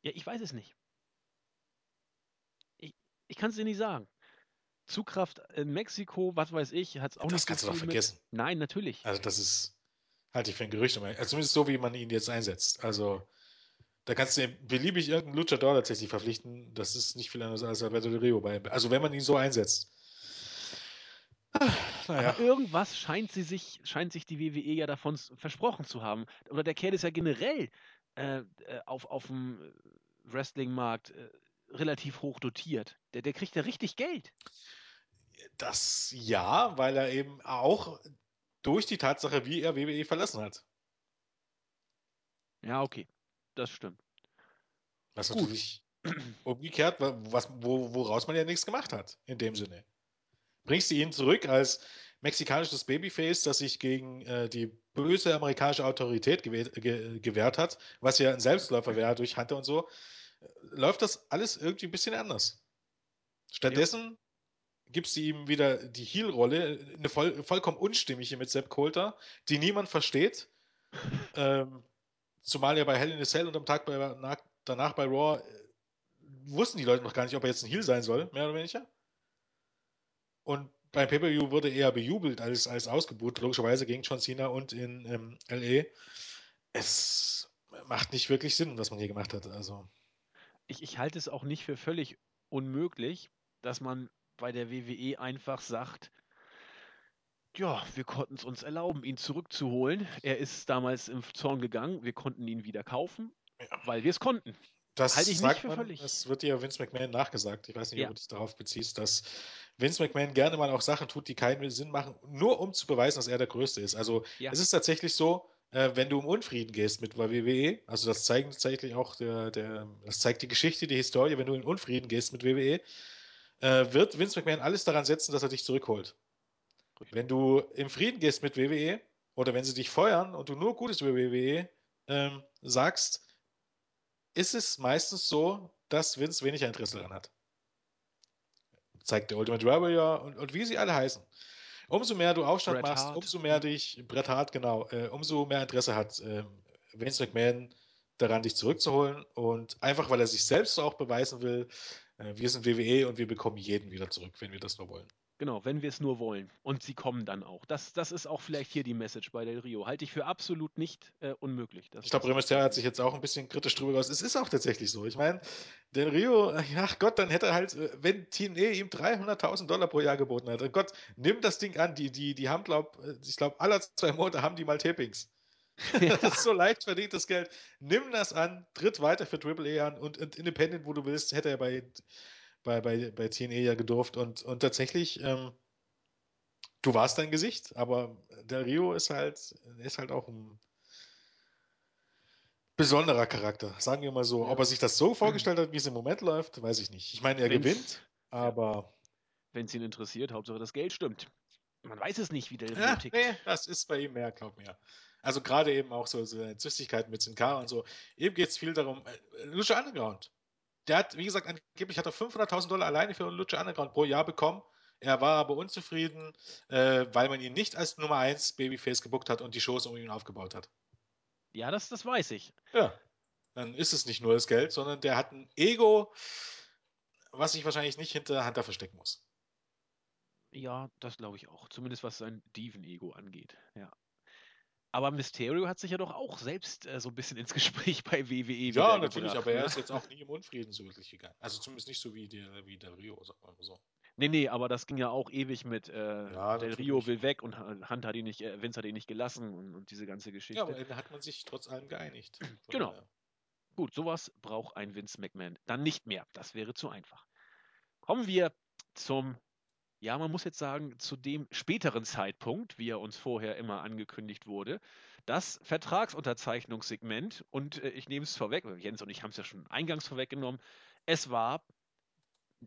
[SPEAKER 1] Ja, ich weiß es nicht. Ich, ich kann es dir nicht sagen. Zugkraft in Mexiko, was weiß ich, hat es auch
[SPEAKER 2] das
[SPEAKER 1] nicht.
[SPEAKER 2] Das kannst du doch vergessen.
[SPEAKER 1] Mit. Nein, natürlich.
[SPEAKER 2] Also das ist, halte ich für ein Gerücht. Also zumindest so, wie man ihn jetzt einsetzt. Also da kannst du beliebig irgendeinen Luchador tatsächlich verpflichten. Das ist nicht viel anders als Alberto Del Rio. Also wenn man ihn so einsetzt.
[SPEAKER 1] naja. Aber irgendwas scheint, sie sich, scheint sich die WWE ja davon versprochen zu haben. Oder der Kerl ist ja generell äh, äh auf, auf dem Wrestling-Markt äh, relativ hoch dotiert. Der, der kriegt ja richtig Geld.
[SPEAKER 2] Das ja, weil er eben auch durch die Tatsache, wie er WWE verlassen hat.
[SPEAKER 1] Ja, okay das stimmt.
[SPEAKER 2] Was Gut. natürlich umgekehrt, was, wo, woraus man ja nichts gemacht hat, in dem Sinne. Bringst du ihn zurück als mexikanisches Babyface, das sich gegen äh, die böse amerikanische Autorität gewährt, ge, gewehrt hat, was ja ein Selbstläufer wäre durch Hunter und so, läuft das alles irgendwie ein bisschen anders. Stattdessen ja. gibst du ihm wieder die Heel-Rolle, eine voll, vollkommen unstimmige mit Sepp Coulter, die niemand versteht. *laughs* ähm, Zumal ja bei Hell in a Cell und am Tag bei, danach bei Raw äh, wussten die Leute noch gar nicht, ob er jetzt ein Heal sein soll, mehr oder weniger. Und beim Pay-Per-View wurde eher bejubelt als, als ausgebucht, logischerweise gegen John Cena und in ähm, LA. Es macht nicht wirklich Sinn, was man hier gemacht hat. Also.
[SPEAKER 1] Ich, ich halte es auch nicht für völlig unmöglich, dass man bei der WWE einfach sagt, ja, wir konnten es uns erlauben, ihn zurückzuholen. Er ist damals im Zorn gegangen. Wir konnten ihn wieder kaufen, ja. weil wir es konnten.
[SPEAKER 2] Das halte ich sagt nicht für man, völlig. Das wird dir Vince McMahon nachgesagt. Ich weiß nicht, ja. ob du dich darauf beziehst, dass Vince McMahon gerne mal auch Sachen tut, die keinen Sinn machen, nur um zu beweisen, dass er der Größte ist. Also ja. es ist tatsächlich so, äh, wenn du um Unfrieden gehst mit WWE, also das zeigt tatsächlich auch der, der, das zeigt die Geschichte, die Historie, wenn du in Unfrieden gehst mit WWE, äh, wird Vince McMahon alles daran setzen, dass er dich zurückholt. Wenn du im Frieden gehst mit WWE oder wenn sie dich feuern und du nur Gutes über WWE ähm, sagst, ist es meistens so, dass Vince wenig Interesse daran hat. Zeigt der Ultimate Warrior und, und wie sie alle heißen. Umso mehr du Aufstand Bret machst, Hart. umso mehr dich, Bret Hart, genau, äh, umso mehr Interesse hat äh, Vince McMahon, daran, dich zurückzuholen. Und einfach, weil er sich selbst auch beweisen will, äh, wir sind WWE und wir bekommen jeden wieder zurück, wenn wir das nur wollen.
[SPEAKER 1] Genau, wenn wir es nur wollen. Und sie kommen dann auch. Das, das ist auch vielleicht hier die Message bei Del Rio. Halte ich für absolut nicht äh, unmöglich.
[SPEAKER 2] ich glaube, Rey Mysterio hat sich jetzt auch ein bisschen kritisch drüber geäußert. Es ist auch tatsächlich so. Ich meine, Del Rio, ach Gott, dann hätte er halt, äh, wenn TNA ihm 300.000 Dollar pro Jahr geboten hat, oh Gott, nimm das Ding an. Die, die, die haben, glaub, äh, ich glaube, alle zwei Monate haben die mal Tapings. *laughs* *laughs* Ja. Das ist so leicht verdientes Geld. Nimm das an, tritt weiter für Triple A an und, und Independent, wo du willst, hätte er bei, bei, bei, bei TNA ja gedurft. Und, und tatsächlich, ähm, du warst dein Gesicht, aber der Rio ist halt, ist halt auch ein besonderer Charakter, sagen wir mal so. Ja. Ob er sich das so vorgestellt hat, wie es im Moment läuft, weiß ich nicht. Ich meine, er Wenn's, gewinnt, aber.
[SPEAKER 1] Wenn es ihn interessiert, Hauptsache das Geld stimmt. Man weiß es nicht, wie der
[SPEAKER 2] ja, tickt. Nee, das ist bei ihm mehr, glaub mir. Also gerade eben auch so, so Züstigkeiten mit Sin Cara und so. Eben geht es viel darum, äh, Lucha Underground. Der hat, wie gesagt, angeblich hat er 500.000 Dollar alleine für Lucha Underground pro Jahr bekommen. Er war aber unzufrieden, äh, weil man ihn nicht als Nummer 1 Babyface gebuckt hat und die Shows um ihn aufgebaut hat.
[SPEAKER 1] Ja, das, das weiß ich.
[SPEAKER 2] Ja. Dann ist es nicht nur das Geld, sondern der hat ein Ego, was sich wahrscheinlich nicht hinter Hunter verstecken muss.
[SPEAKER 1] Ja, das glaube ich auch. Zumindest was sein Diven-Ego angeht. Ja. Aber Mysterio hat sich ja doch auch selbst äh, so ein bisschen ins Gespräch *laughs* bei WWE
[SPEAKER 2] Ja, natürlich, gebracht, aber er ne? ist jetzt auch nie im Unfrieden so wirklich gegangen. Also zumindest nicht so wie der, wie der Rio, wir mal so.
[SPEAKER 1] Nee, nee, aber das ging ja auch ewig mit äh, ja, Del Rio will weg und Hunt hat ihn nicht, äh, Vince hat ihn nicht gelassen und, und diese ganze Geschichte. Ja,
[SPEAKER 2] aber da hat man sich trotz allem geeinigt.
[SPEAKER 1] genau. Daher. Gut, sowas braucht ein Vince McMahon dann nicht mehr. Das wäre zu einfach. Kommen wir zum, ja, man muss jetzt sagen, zu dem späteren Zeitpunkt, wie er uns vorher immer angekündigt wurde. Das Vertragsunterzeichnungssegment, und äh, ich nehme es vorweg, Jens und ich haben es ja schon eingangs vorweggenommen, es war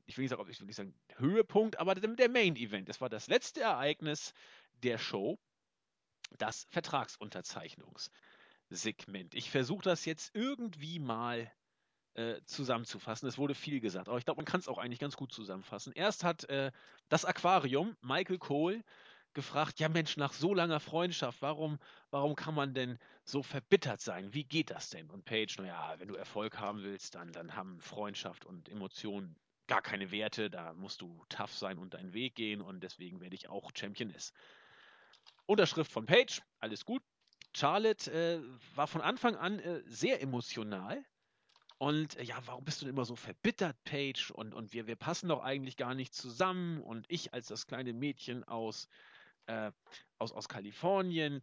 [SPEAKER 1] ich will nicht sagen, ich will nicht sagen Höhepunkt, aber der Main Event. Es war das letzte Ereignis der Show, das Vertragsunterzeichnungssegment. Ich versuche das jetzt irgendwie mal äh, zusammenzufassen. Es wurde viel gesagt, aber ich glaube, man kann es auch eigentlich ganz gut zusammenfassen. Erst hat äh, das Aquarium, Michael Cole, gefragt, ja Mensch, nach so langer Freundschaft, warum, warum kann man denn so verbittert sein? Wie geht das denn? Und Paige, naja, wenn du Erfolg haben willst, dann, dann haben Freundschaft und Emotionen gar keine Werte, da musst du tough sein und deinen Weg gehen und deswegen werde ich auch Championess. Unterschrift von Paige, alles gut. Charlotte äh, war von Anfang an äh, sehr emotional. Und äh, ja, warum bist du denn immer so verbittert, Paige? Und, und wir, wir passen doch eigentlich gar nicht zusammen. Und ich als das kleine Mädchen aus, äh, aus, aus Kalifornien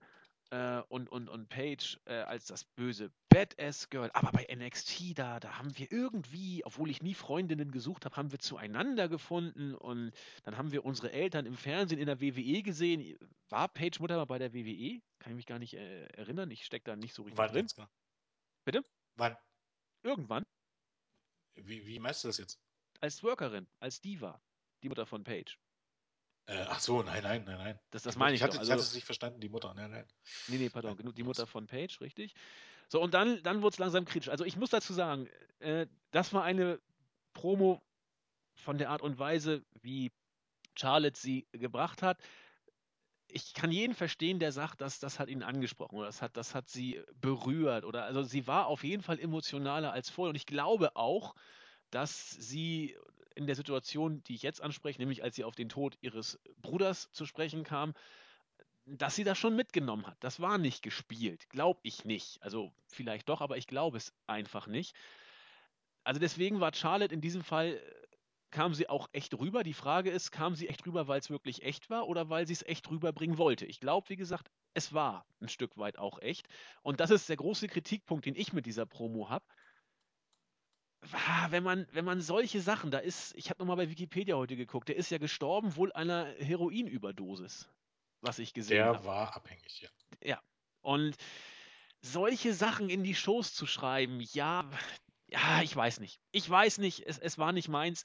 [SPEAKER 1] äh, und, und, und Paige äh, als das böse Badass-Girl. Aber bei NXT, da, da haben wir irgendwie, obwohl ich nie Freundinnen gesucht habe, haben wir zueinander gefunden und dann haben wir unsere Eltern im Fernsehen in der WWE gesehen. War Paige Mutter mal bei der WWE? Kann ich mich gar nicht äh, erinnern. Ich stecke da nicht so richtig
[SPEAKER 2] Wann drin.
[SPEAKER 1] Bitte?
[SPEAKER 2] Wann?
[SPEAKER 1] Irgendwann.
[SPEAKER 2] Wie, wie meinst du das jetzt?
[SPEAKER 1] Als Workerin, als Diva. Die Mutter von Paige.
[SPEAKER 2] Äh, ach so, nein, nein, nein, nein.
[SPEAKER 1] Das, das meine ich.
[SPEAKER 2] Ich hatte, also, ich hatte es nicht verstanden, die Mutter. Nein, nein.
[SPEAKER 1] Nee, nee, pardon, nein, die Mutter von Paige, richtig. So, und dann, dann wurde es langsam kritisch. Also ich muss dazu sagen, äh, das war eine Promo von der Art und Weise, wie Charlotte sie gebracht hat. Ich kann jeden verstehen, der sagt, dass das hat ihn angesprochen oder das hat, das hat sie berührt oder also sie war auf jeden Fall emotionaler als vorher und ich glaube auch, dass sie in der Situation, die ich jetzt anspreche, nämlich als sie auf den Tod ihres Bruders zu sprechen kam, dass sie das schon mitgenommen hat. Das war nicht gespielt, glaube ich nicht. Also vielleicht doch, aber ich glaube es einfach nicht. Also deswegen war Charlotte in diesem Fall, kam sie auch echt rüber. Die Frage ist, kam sie echt rüber, weil es wirklich echt war oder weil sie es echt rüberbringen wollte? Ich glaube, wie gesagt, es war ein Stück weit auch echt. Und das ist der große Kritikpunkt, den ich mit dieser Promo habe wenn man, wenn man solche Sachen, da ist, ich habe nochmal bei Wikipedia heute geguckt, der ist ja gestorben wohl einer Heroinüberdosis, was ich gesehen habe.
[SPEAKER 2] Der war abhängig, ja.
[SPEAKER 1] Ja. Und solche Sachen in die Shows zu schreiben, ja, ja, ich weiß nicht. Ich weiß nicht, es, es war nicht meins.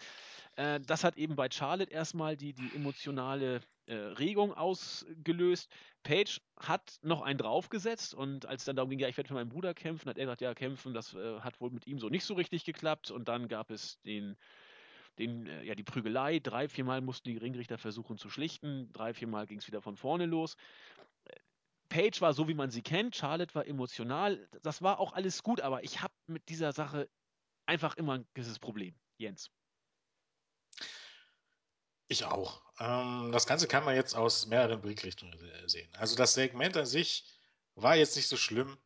[SPEAKER 1] Äh, das hat eben bei Charlotte erstmal die, die emotionale äh, Regung ausgelöst. Page hat noch einen draufgesetzt und als dann darum ging, ja, ich werde für meinen Bruder kämpfen, hat er gesagt, ja, kämpfen, das äh, hat wohl mit ihm so nicht so richtig geklappt und dann gab es den, den, äh, ja, die Prügelei. Drei, viermal mussten die Ringrichter versuchen zu schlichten, drei, viermal ging es wieder von vorne los. Paige war so, wie man sie kennt, Charlotte war emotional, das war auch alles gut, aber ich habe mit dieser Sache einfach immer ein gewisses Problem, Jens.
[SPEAKER 2] Ich auch. Ähm, das Ganze kann man jetzt aus mehreren Blickrichtungen sehen. Also das Segment an sich war jetzt nicht so schlimm.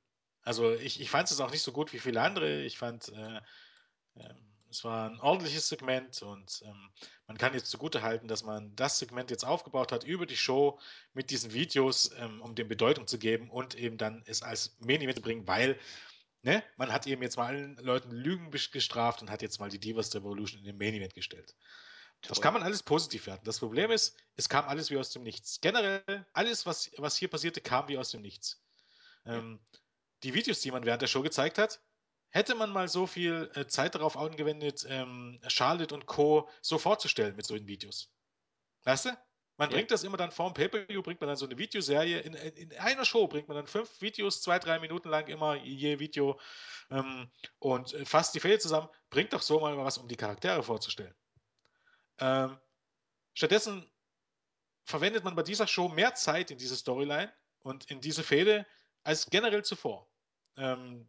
[SPEAKER 2] Also ich, ich fand es auch nicht so gut wie viele andere. Ich fand, äh, äh, es war ein ordentliches Segment und ähm, man kann jetzt zugute halten, dass man das Segment jetzt aufgebaut hat über die Show mit diesen Videos, ähm, um dem Bedeutung zu geben und eben dann es als Main Event zu bringen, weil ne, man hat eben jetzt mal allen Leuten Lügen gestraft und hat jetzt mal die Divas Revolution in den Main Event gestellt. Das kann man alles positiv werden. Das Problem ist, es kam alles wie aus dem Nichts. Generell, alles, was, was hier passierte, kam wie aus dem Nichts. Ähm, die Videos, die man während der Show gezeigt hat, hätte man mal so viel äh, Zeit darauf angewendet, ähm, Charlotte und Co. so vorzustellen mit solchen Videos. Weißt du? Man ja. bringt das immer dann vorm Pay-Per-View, bringt man dann so eine Videoserie. In, in, einer Show bringt man dann fünf Videos, zwei, drei Minuten lang immer je Video ähm, und äh, fasst die Fälle zusammen. Bringt doch so mal was, um die Charaktere vorzustellen. Ähm, stattdessen verwendet man bei dieser Show mehr Zeit in diese Storyline und in diese Fehde als generell zuvor. Ähm,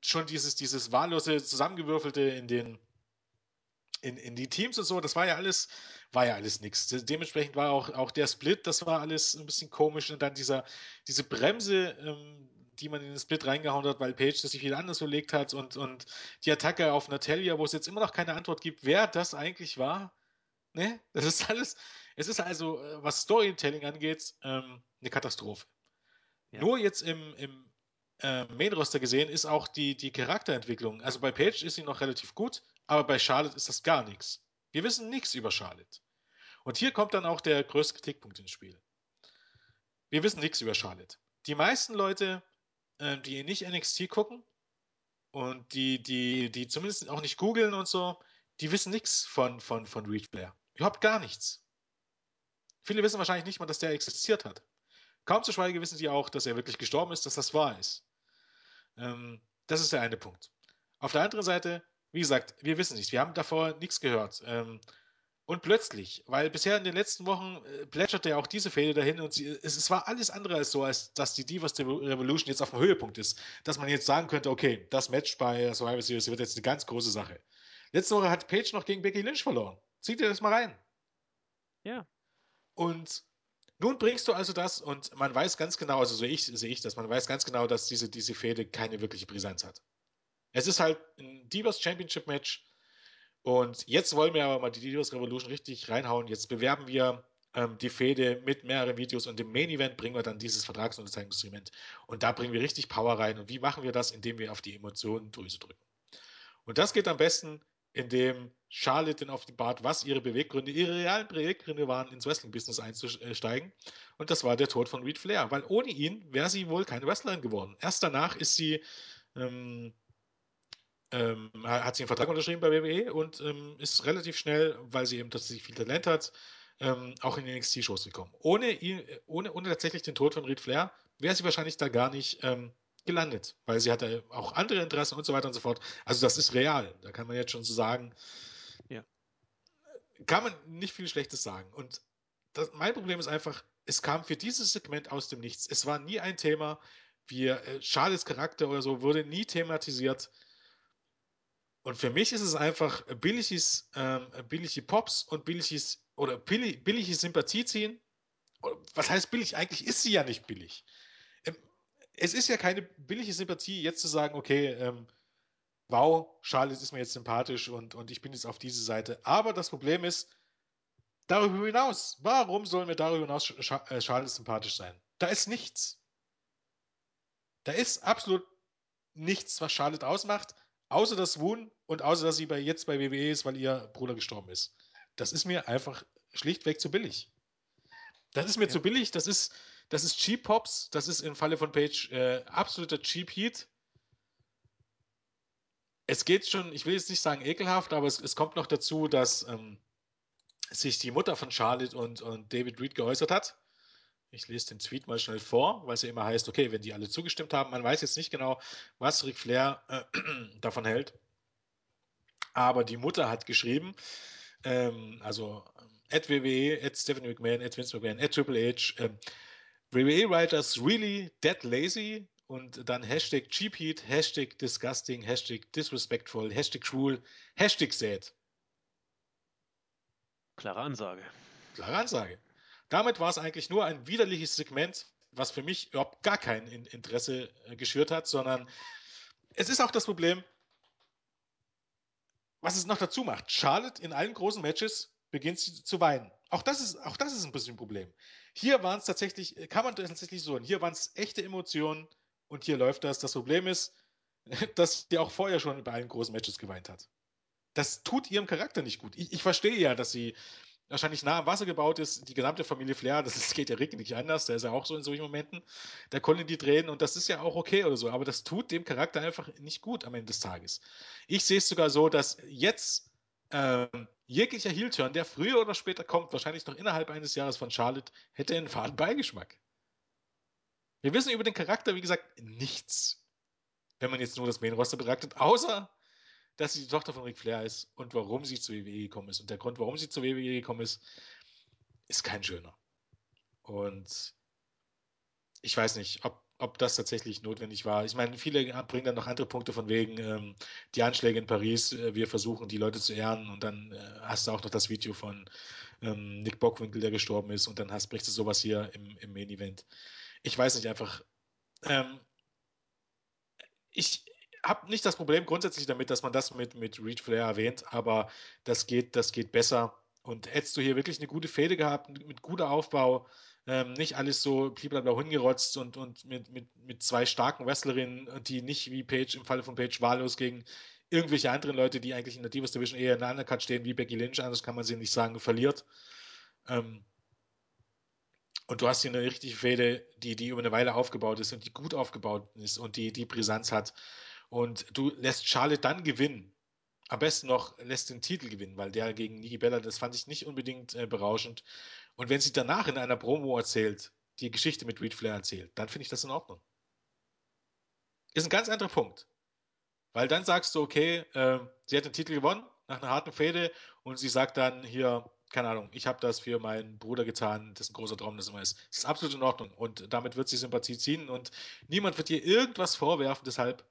[SPEAKER 2] schon dieses, dieses wahllose Zusammengewürfelte in den in, in die Teams und so, das war ja alles, war ja alles nichts. Dementsprechend war auch, auch der Split, das war alles ein bisschen komisch und dann dieser, diese Bremse, ähm, die man in den Split reingehauen hat, weil Page das sich wieder anders überlegt hat und, und die Attacke auf Natalia, wo es jetzt immer noch keine Antwort gibt, wer das eigentlich war. Ne? Das ist alles, es ist also, äh, was Storytelling angeht, ähm, eine Katastrophe. Ja. Nur jetzt im, im äh, Main-Roster gesehen ist auch die, die Charakterentwicklung. Also bei Page ist sie noch relativ gut, aber bei Charlotte ist das gar nichts. Wir wissen nichts über Charlotte. Und hier kommt dann auch der größte Kritikpunkt ins Spiel. Wir wissen nichts über Charlotte. Die meisten Leute äh, die nicht NXT gucken und die, die, die zumindest auch nicht googeln und so, die wissen nichts von, von, von Reed Flair. Überhaupt gar nichts. Viele wissen wahrscheinlich nicht mal, dass der existiert hat. Kaum zu schweigen wissen sie auch, dass er wirklich gestorben ist, dass das wahr ist. Ähm, das ist der eine Punkt. Auf der anderen Seite, wie gesagt, wir wissen nichts. Wir haben davor nichts gehört. Ähm, und plötzlich, weil bisher in den letzten Wochen äh, plätscherte ja auch diese Fehde dahin und sie, es, es, war alles andere als so, als dass die Divas Revolution jetzt auf dem Höhepunkt ist. Dass man jetzt sagen könnte, okay, das Match bei Survivor Series wird jetzt eine ganz große Sache. Letzte Woche hat Paige noch gegen Becky Lynch verloren. Zieh dir das mal rein.
[SPEAKER 1] Ja.
[SPEAKER 2] Und nun bringst du also das und man weiß ganz genau, also so ich, sehe ich das, man weiß ganz genau, dass diese, diese Fehde keine wirkliche Brisanz hat. Es ist halt ein Divas Championship Match und jetzt wollen wir aber mal die Divas Revolution richtig reinhauen. Jetzt bewerben wir ähm, die Fehde mit mehreren Videos und im Main Event bringen wir dann dieses Vertragsunterzeichnungsdokument. Und da bringen wir richtig Power rein. Und wie machen wir das? Indem wir auf die Emotionendrüse drücken. Und das geht am besten, indem Charlotte die Bart, was ihre Beweggründe, ihre realen Beweggründe waren, ins Wrestling-Business einzusteigen. Und das war der Tod von Reed Flair, weil ohne ihn wäre sie wohl keine Wrestlerin geworden. Erst danach ist sie ähm, ähm, hat sie einen Vertrag unterschrieben bei WWE und ähm, ist relativ schnell, weil sie eben tatsächlich viel Talent hat, ähm, auch in die NXT-Shows gekommen. Ohne, ihn, ohne, ohne tatsächlich den Tod von Reed Flair wäre sie wahrscheinlich da gar nicht ähm, gelandet, weil sie hatte auch andere Interessen und so weiter und so fort. Also das ist real. Da kann man jetzt schon so sagen,
[SPEAKER 1] ja.
[SPEAKER 2] kann man nicht viel Schlechtes sagen. Und das, mein Problem ist einfach, es kam für dieses Segment aus dem Nichts. Es war nie ein Thema. Wir, äh, Charles Charakter oder so wurde nie thematisiert. Und für mich ist es einfach billiges, ähm, billige Pops und billiges oder billig, billige Sympathie ziehen. Was heißt billig? Eigentlich ist sie ja nicht billig. Ähm, es ist ja keine billige Sympathie, jetzt zu sagen, okay, ähm, wow, Charlotte ist mir jetzt sympathisch und, und ich bin jetzt auf diese Seite. Aber das Problem ist, darüber hinaus, warum sollen wir darüber hinaus äh, Charlotte sympathisch sein? Da ist nichts. Da ist absolut nichts, was Charlotte ausmacht. Außer das Wohn und außer dass sie bei, jetzt bei WWE ist, weil ihr Bruder gestorben ist. Das ist mir einfach schlichtweg zu billig. Das ist mir ja. zu billig, das ist, das ist Cheap Pops, das ist im Falle von Page äh, absoluter Cheap Heat. Es geht schon, ich will jetzt nicht sagen ekelhaft, aber es, es kommt noch dazu, dass ähm, sich die Mutter von Charlotte und, und David Reed geäußert hat. Ich lese den Tweet mal schnell vor, weil es ja immer heißt, okay, wenn die alle zugestimmt haben, man weiß jetzt nicht genau, was Ric Flair äh, *clears throat* davon hält. Aber die Mutter hat geschrieben, ähm, also at WWE, at Stephanie McMahon, at Vince McMahon, at Triple H, ähm, WWE Writers really dead lazy und dann Hashtag Cheap Heat, Hashtag Disgusting, Hashtag Disrespectful, Hashtag Cruel, Hashtag Sad.
[SPEAKER 1] Klare Ansage.
[SPEAKER 2] Klare Ansage. Damit war es eigentlich nur ein widerliches Segment, was für mich überhaupt gar kein Interesse äh, geschürt hat, sondern es ist auch das Problem, was es noch dazu macht. Charlotte in allen großen Matches beginnt zu weinen. Auch das ist, auch das ist ein bisschen ein Problem. Hier waren es tatsächlich, kann man tatsächlich so, hier waren es echte Emotionen und hier läuft das. Das Problem ist, *laughs* dass sie auch vorher schon bei allen großen Matches geweint hat. Das tut ihrem Charakter nicht gut. Ich, ich verstehe ja, dass sie wahrscheinlich nah am Wasser gebaut ist, die gesamte Familie Flair, das, geht ja Rick nicht anders, der ist ja auch so in solchen Momenten, da konnten die drehen und das ist ja auch okay oder so, aber das tut dem Charakter einfach nicht gut am Ende des Tages. Ich sehe es sogar so, dass jetzt ähm, jeglicher Heel-Turn, der früher oder später kommt, wahrscheinlich noch innerhalb eines Jahres von Charlotte, hätte einen faden Beigeschmack. Wir wissen über den Charakter, wie gesagt, nichts. Wenn man jetzt nur das Main-Roster betrachtet, außer dass sie die Tochter von Ric Flair ist und warum sie zu WWE gekommen ist. Und der Grund, warum sie zu WWE gekommen ist, ist kein schöner. Und ich weiß nicht, ob, ob das tatsächlich notwendig war. Ich meine, viele bringen dann noch andere Punkte von wegen ähm, die Anschläge in Paris. Äh, wir versuchen, die Leute zu ehren. Und dann äh, hast du auch noch das Video von ähm, Nick Bockwinkel, der gestorben ist. Und dann hast, brichst du sowas hier im, im Main Event. Ich weiß nicht, einfach. Ähm, ich, habe nicht das Problem grundsätzlich damit, dass man das mit, mit Reed Flair erwähnt, aber das geht, das geht besser. Und hättest du hier wirklich eine gute Fehde gehabt, mit guter Aufbau, ähm, nicht alles so blablabla hingerotzt und, und mit, mit, mit zwei starken Wrestlerinnen, die nicht wie Page im Falle von Page wahllos gegen irgendwelche anderen Leute, die eigentlich in der Divas Division eher in der Undercut stehen, wie Becky Lynch, anders kann man sie nicht sagen, verliert. Ähm, und du hast hier eine richtige Fehde, die, die über eine Weile aufgebaut ist und die gut aufgebaut ist und die, die Brisanz hat. Und du lässt Charlotte dann gewinnen. Am besten noch lässt den Titel gewinnen, weil der gegen Nikki Bella, das fand ich nicht unbedingt äh, berauschend. Und wenn sie danach in einer Promo erzählt, die Geschichte mit Reed Flair erzählt, dann finde ich das in Ordnung. Ist ein ganz anderer Punkt. Weil dann sagst du, okay, äh, sie hat den Titel gewonnen nach einer harten Fehde und sie sagt dann hier, keine Ahnung, ich habe das für meinen Bruder getan, das ist ein großer Traum, das immer ist. Das ist absolut in Ordnung und damit wird sie Sympathie ziehen und niemand wird ihr irgendwas vorwerfen, deshalb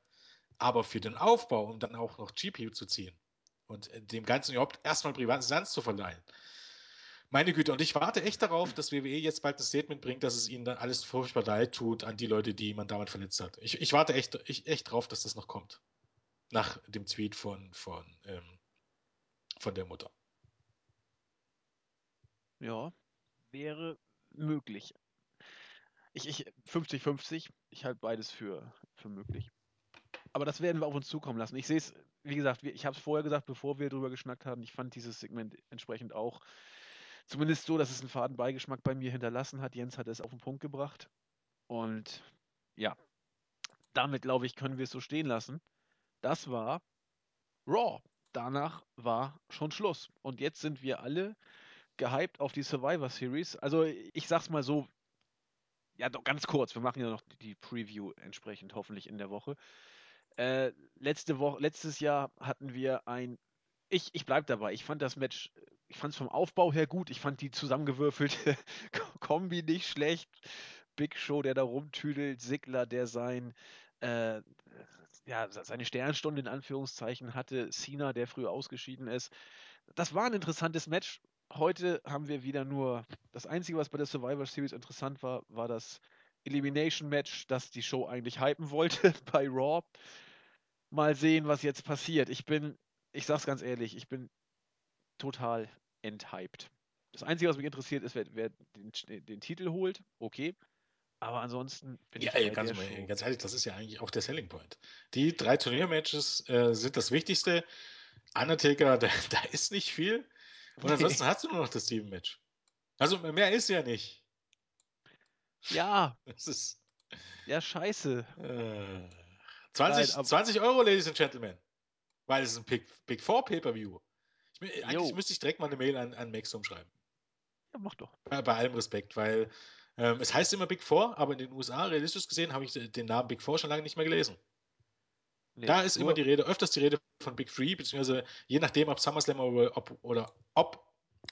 [SPEAKER 2] aber für den Aufbau, um dann auch noch GPU zu ziehen und äh, dem Ganzen überhaupt erstmal Brisanz zu verleihen. Meine Güte, und ich warte echt darauf, dass WWE jetzt bald ein Statement bringt, dass es ihnen dann alles furchtbar leid tut an die Leute, die man damit verletzt hat. Ich, ich warte echt, ich, echt drauf, dass das noch kommt. Nach dem Tweet von, von, ähm, von der Mutter.
[SPEAKER 1] Ja, wäre möglich. Ich, ich 50-50, ich halte beides für, für möglich. Aber das werden wir auf uns zukommen lassen. Ich sehe es, wie gesagt, ich habe es vorher gesagt, bevor wir drüber geschnackt haben. Ich fand dieses Segment entsprechend auch zumindest so, dass es einen faden Beigeschmack bei mir hinterlassen hat. Jens hat es auf den Punkt gebracht. Und ja, damit glaube ich, können wir es so stehen lassen. Das war Raw. Danach war schon Schluss. Und jetzt sind wir alle gehypt auf die Survivor Series. Also ich sag's mal so, ja, doch ganz kurz, wir machen ja noch die Preview entsprechend hoffentlich in der Woche. Äh, letzte Woche, letztes Jahr hatten wir ein. Ich, ich bleib dabei. Ich fand das Match, ich fand es vom Aufbau her gut. Ich fand die zusammengewürfelte *laughs* Kombi nicht schlecht. Big Show, der da rumtüdelt, Sigler, der sein, äh, ja, seine Sternstunde in Anführungszeichen hatte, Cena, der früher ausgeschieden ist. Das war ein interessantes Match. Heute haben wir wieder nur das Einzige, was bei der Survivor Series interessant war, war das Elimination Match, das die Show eigentlich hypen wollte *laughs* bei Raw mal sehen, was jetzt passiert. Ich bin, ich sag's ganz ehrlich, ich bin total enthyped. Das Einzige, was mich interessiert, ist, wer, wer den, den, Titel holt. Okay. Aber ansonsten
[SPEAKER 2] bin ja, ich ey, ganz, mal, ganz ehrlich, das ist ja eigentlich auch der Selling Point. Die drei Turniermatches äh, sind das Wichtigste. Undertaker, *laughs* da, da ist nicht viel. Und ansonsten hast du nur noch das Team-Match. Also mehr ist ja nicht.
[SPEAKER 1] Ja. *laughs* Das ist. Ja, scheiße.
[SPEAKER 2] Äh. 20, Nein, 20 Euro, Ladies and Gentlemen. Weil es ist ein Big, Big Four Pay-Per-View. Eigentlich müsste ich direkt mal eine Mail an, an Maxum schreiben.
[SPEAKER 1] Ja, mach doch.
[SPEAKER 2] Bei, bei allem Respekt, weil ähm, es heißt immer Big Four, aber in den USA, realistisch gesehen, habe ich den Namen Big Four schon lange nicht mehr gelesen. Nee, da ist immer die Rede, öfters die Rede von Big Three, beziehungsweise je nachdem, ob SummerSlam oder ob, oder ob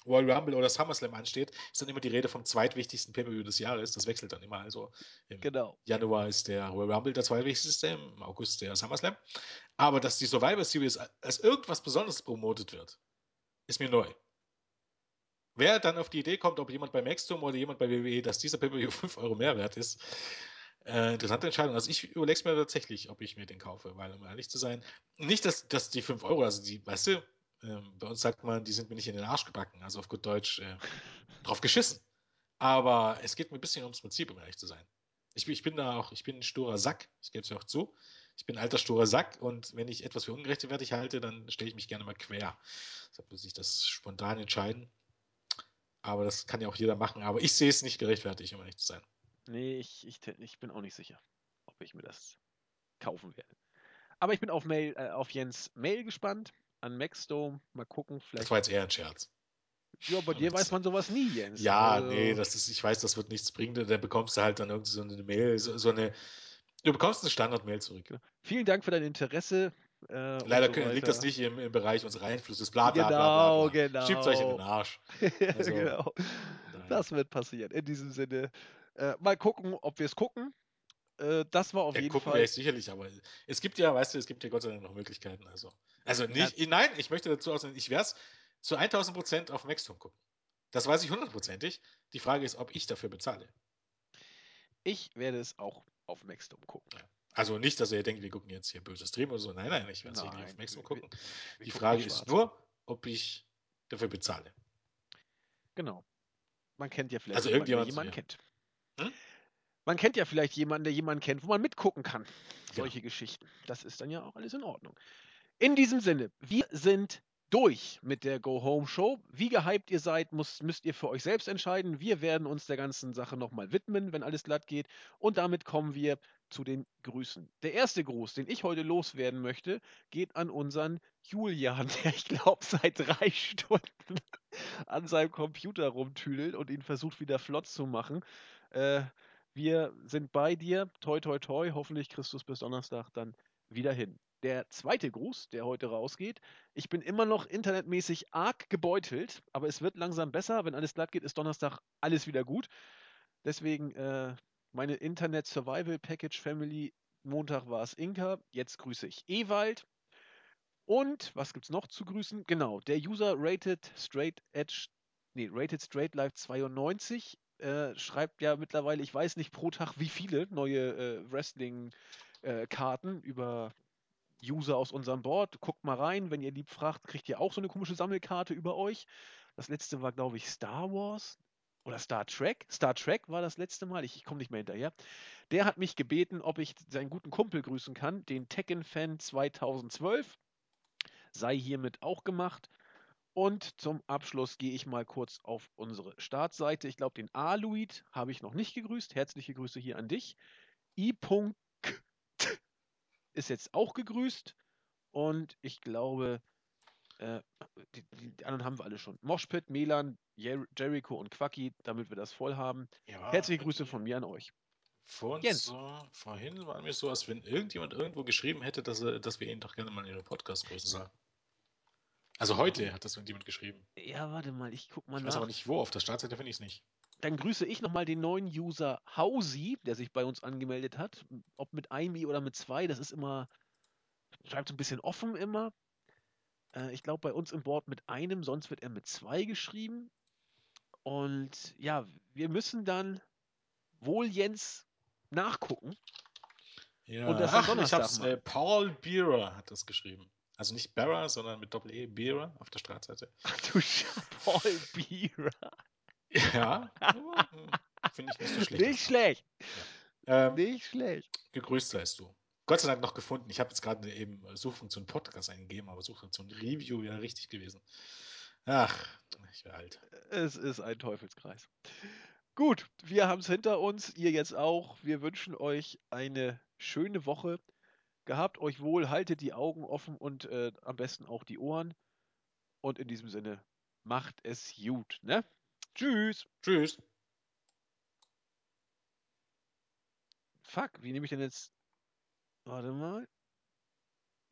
[SPEAKER 2] Royal Rumble oder SummerSlam ansteht, ist dann immer die Rede vom zweitwichtigsten Pay-Per-View des Jahres. Das wechselt dann immer. Also im
[SPEAKER 1] genau.
[SPEAKER 2] Januar ist der Royal Rumble der zweitwichtigste, im August der SummerSlam. Aber dass die Survivor Series als irgendwas Besonderes promotet wird, ist mir neu. Wer dann auf die Idee kommt, ob jemand bei Maxdom oder jemand bei WWE, dass dieser Pay-Per-View *laughs* 5 Euro mehr wert ist, äh, interessante Entscheidung. Also ich überlege es mir tatsächlich, ob ich mir den kaufe, weil um ehrlich zu sein, nicht, dass, dass die 5 Euro, also die, weißt du, äh, bei uns sagt man, die sind mir nicht in den Arsch gebacken, also auf gut Deutsch äh, drauf geschissen. Aber es geht mir ein bisschen ums Prinzip, um ehrlich zu sein. Ich, ich bin da auch, ich bin ein sturer Sack, ich gebe es ja auch zu. Ich bin ein alter sturer Sack und wenn ich etwas für ungerechtfertigt halte, dann stelle ich mich gerne mal quer. Deshalb muss ich das spontan entscheiden. Aber das kann ja auch jeder machen. Aber ich sehe es nicht gerechtfertigt, um ehrlich zu sein.
[SPEAKER 1] Nee, ich, ich, ich bin auch nicht sicher, ob ich mir das kaufen werde. Aber ich bin auf, Mail, äh, auf Jens Mail gespannt, an Maxdome. Mal gucken, vielleicht.
[SPEAKER 2] Das war jetzt eher ein Scherz.
[SPEAKER 1] Ja, bei dir weiß man sowas nie, Jens.
[SPEAKER 2] Ja, also, nee, das ist, ich weiß, das wird nichts bringen. Da bekommst du halt dann irgendwie so eine Mail, so, so eine. Du bekommst eine Standard-Mail zurück.
[SPEAKER 1] Genau. Vielen Dank für dein Interesse.
[SPEAKER 2] Äh, Leider so liegt das nicht im, im, Bereich unseres Einflusses. Bla, bla, genau, bla, bla, bla.
[SPEAKER 1] genau.
[SPEAKER 2] Schiebt euch in den Arsch. *laughs*
[SPEAKER 1] Also, genau. Das wird passieren. In diesem Sinne, äh, mal gucken, ob wir es gucken. Äh, das war auf ja, jeden gucken Fall.
[SPEAKER 2] Wir sicherlich, aber es gibt ja, weißt du, es gibt ja Gott sei Dank noch Möglichkeiten. Also, also nicht, ja. nein, ich möchte dazu aussehen, ich werde es zu 1000 Prozent auf Maxton gucken. Das weiß ich hundertprozentig. Die Frage ist, ob ich dafür bezahle.
[SPEAKER 1] Ich werde es auch auf Maxton gucken.
[SPEAKER 2] Also nicht, dass ihr denkt, wir gucken jetzt hier böses Stream oder so. Nein, nein, ich werde es nicht auf Maxton gucken. Wir, wir die Frage ist nur, ob ich dafür bezahle.
[SPEAKER 1] Genau. Man kennt ja vielleicht
[SPEAKER 2] also jemanden, der
[SPEAKER 1] jemanden ja. kennt. Hm? Man kennt ja vielleicht jemanden, der jemanden kennt, wo man mitgucken kann. Solche ja. Geschichten. Das ist dann ja auch alles in Ordnung. In diesem Sinne, wir sind durch mit der Go Home Show. Wie gehypt ihr seid, muss, müsst ihr für euch selbst entscheiden. Wir werden uns der ganzen Sache nochmal widmen, wenn alles glatt geht. Und damit kommen wir zu den Grüßen. Der erste Gruß, den ich heute loswerden möchte, geht an unseren Julian, *laughs* der ich glaube seit drei Stunden an seinem Computer rumtüdelt und ihn versucht wieder flott zu machen. Äh, wir sind bei dir. Toi, toi, toi. Hoffentlich es bis Donnerstag dann wieder hin. Der zweite Gruß, der heute rausgeht. Ich bin immer noch internetmäßig arg gebeutelt, aber es wird langsam besser. Wenn alles glatt geht, ist Donnerstag alles wieder gut. Deswegen äh, meine Internet Survival Package Family. Montag war es Inka. Jetzt grüße ich Ewald. Und was gibt es noch zu grüßen? Genau, der User Rated Straight Edge, nee, Rated Straight Life 92 äh, schreibt ja mittlerweile, ich weiß nicht pro Tag wie viele neue äh, Wrestling-Karten äh, über User aus unserem Board. Guckt mal rein, wenn ihr lieb fragt, kriegt ihr auch so eine komische Sammelkarte über euch. Das letzte war, glaube ich, Star Wars oder Star Trek. Star Trek war das letzte Mal, ich, ich komme nicht mehr hinterher. Der hat mich gebeten, ob ich seinen guten Kumpel grüßen kann, den Tekken-Fan 2012. Sei hiermit auch gemacht. Und zum Abschluss gehe ich mal kurz auf unsere Startseite. Ich glaube, den Aluid habe ich noch nicht gegrüßt. Herzliche Grüße hier an dich. I. ist jetzt auch gegrüßt. Und ich glaube, äh, die, die, anderen haben wir alle schon. Moshpit, Melan, Jer Jericho und Quacki, damit wir das voll haben. Ja, Herzliche Grüße von mir an euch.
[SPEAKER 2] Vor so, vorhin war mir so, als wenn irgendjemand irgendwo geschrieben hätte, dass, dass wir ihn doch gerne mal in ihren Podcast grüßen sollen. Also heute hat das irgendjemand geschrieben.
[SPEAKER 1] Ja, warte mal, ich guck mal
[SPEAKER 2] ich
[SPEAKER 1] nach.
[SPEAKER 2] Ich weiß aber nicht wo, auf der Startseite finde ich es nicht.
[SPEAKER 1] Dann grüße ich nochmal den neuen User Hausi, der sich bei uns angemeldet hat. Ob mit einem I oder mit zwei, das ist immer, schreibt so ein bisschen offen immer. Äh, ich glaube bei uns im Board mit einem, sonst wird er mit zwei geschrieben. Und ja, wir müssen dann wohl Jens nachgucken.
[SPEAKER 2] Ja, Ach, ich hab's, äh, Paul Beerer hat das geschrieben. Also nicht Barra, sondern mit Doppel-E, Beera auf der Startseite.
[SPEAKER 1] Ach du Paul Beera.
[SPEAKER 2] Ja, *laughs* finde ich nicht so schlecht.
[SPEAKER 1] Nicht schlecht.
[SPEAKER 2] Ja. Ähm,
[SPEAKER 1] nicht schlecht.
[SPEAKER 2] Gegrüßt seist du. Gott sei Dank noch gefunden. Ich habe jetzt gerade eben Suchfunktion Podcast eingegeben, aber Suchfunktion Review wäre richtig gewesen. Ach, ich wäre alt.
[SPEAKER 1] Es ist ein Teufelskreis. Gut, wir haben es hinter uns, ihr jetzt auch. Wir wünschen euch eine schöne Woche. Gehabt euch wohl, haltet die Augen offen und äh, am besten auch die Ohren. Und in diesem Sinne, macht es gut, ne? Tschüss.
[SPEAKER 2] Tschüss.
[SPEAKER 1] Fuck, wie nehme ich denn jetzt. Warte mal.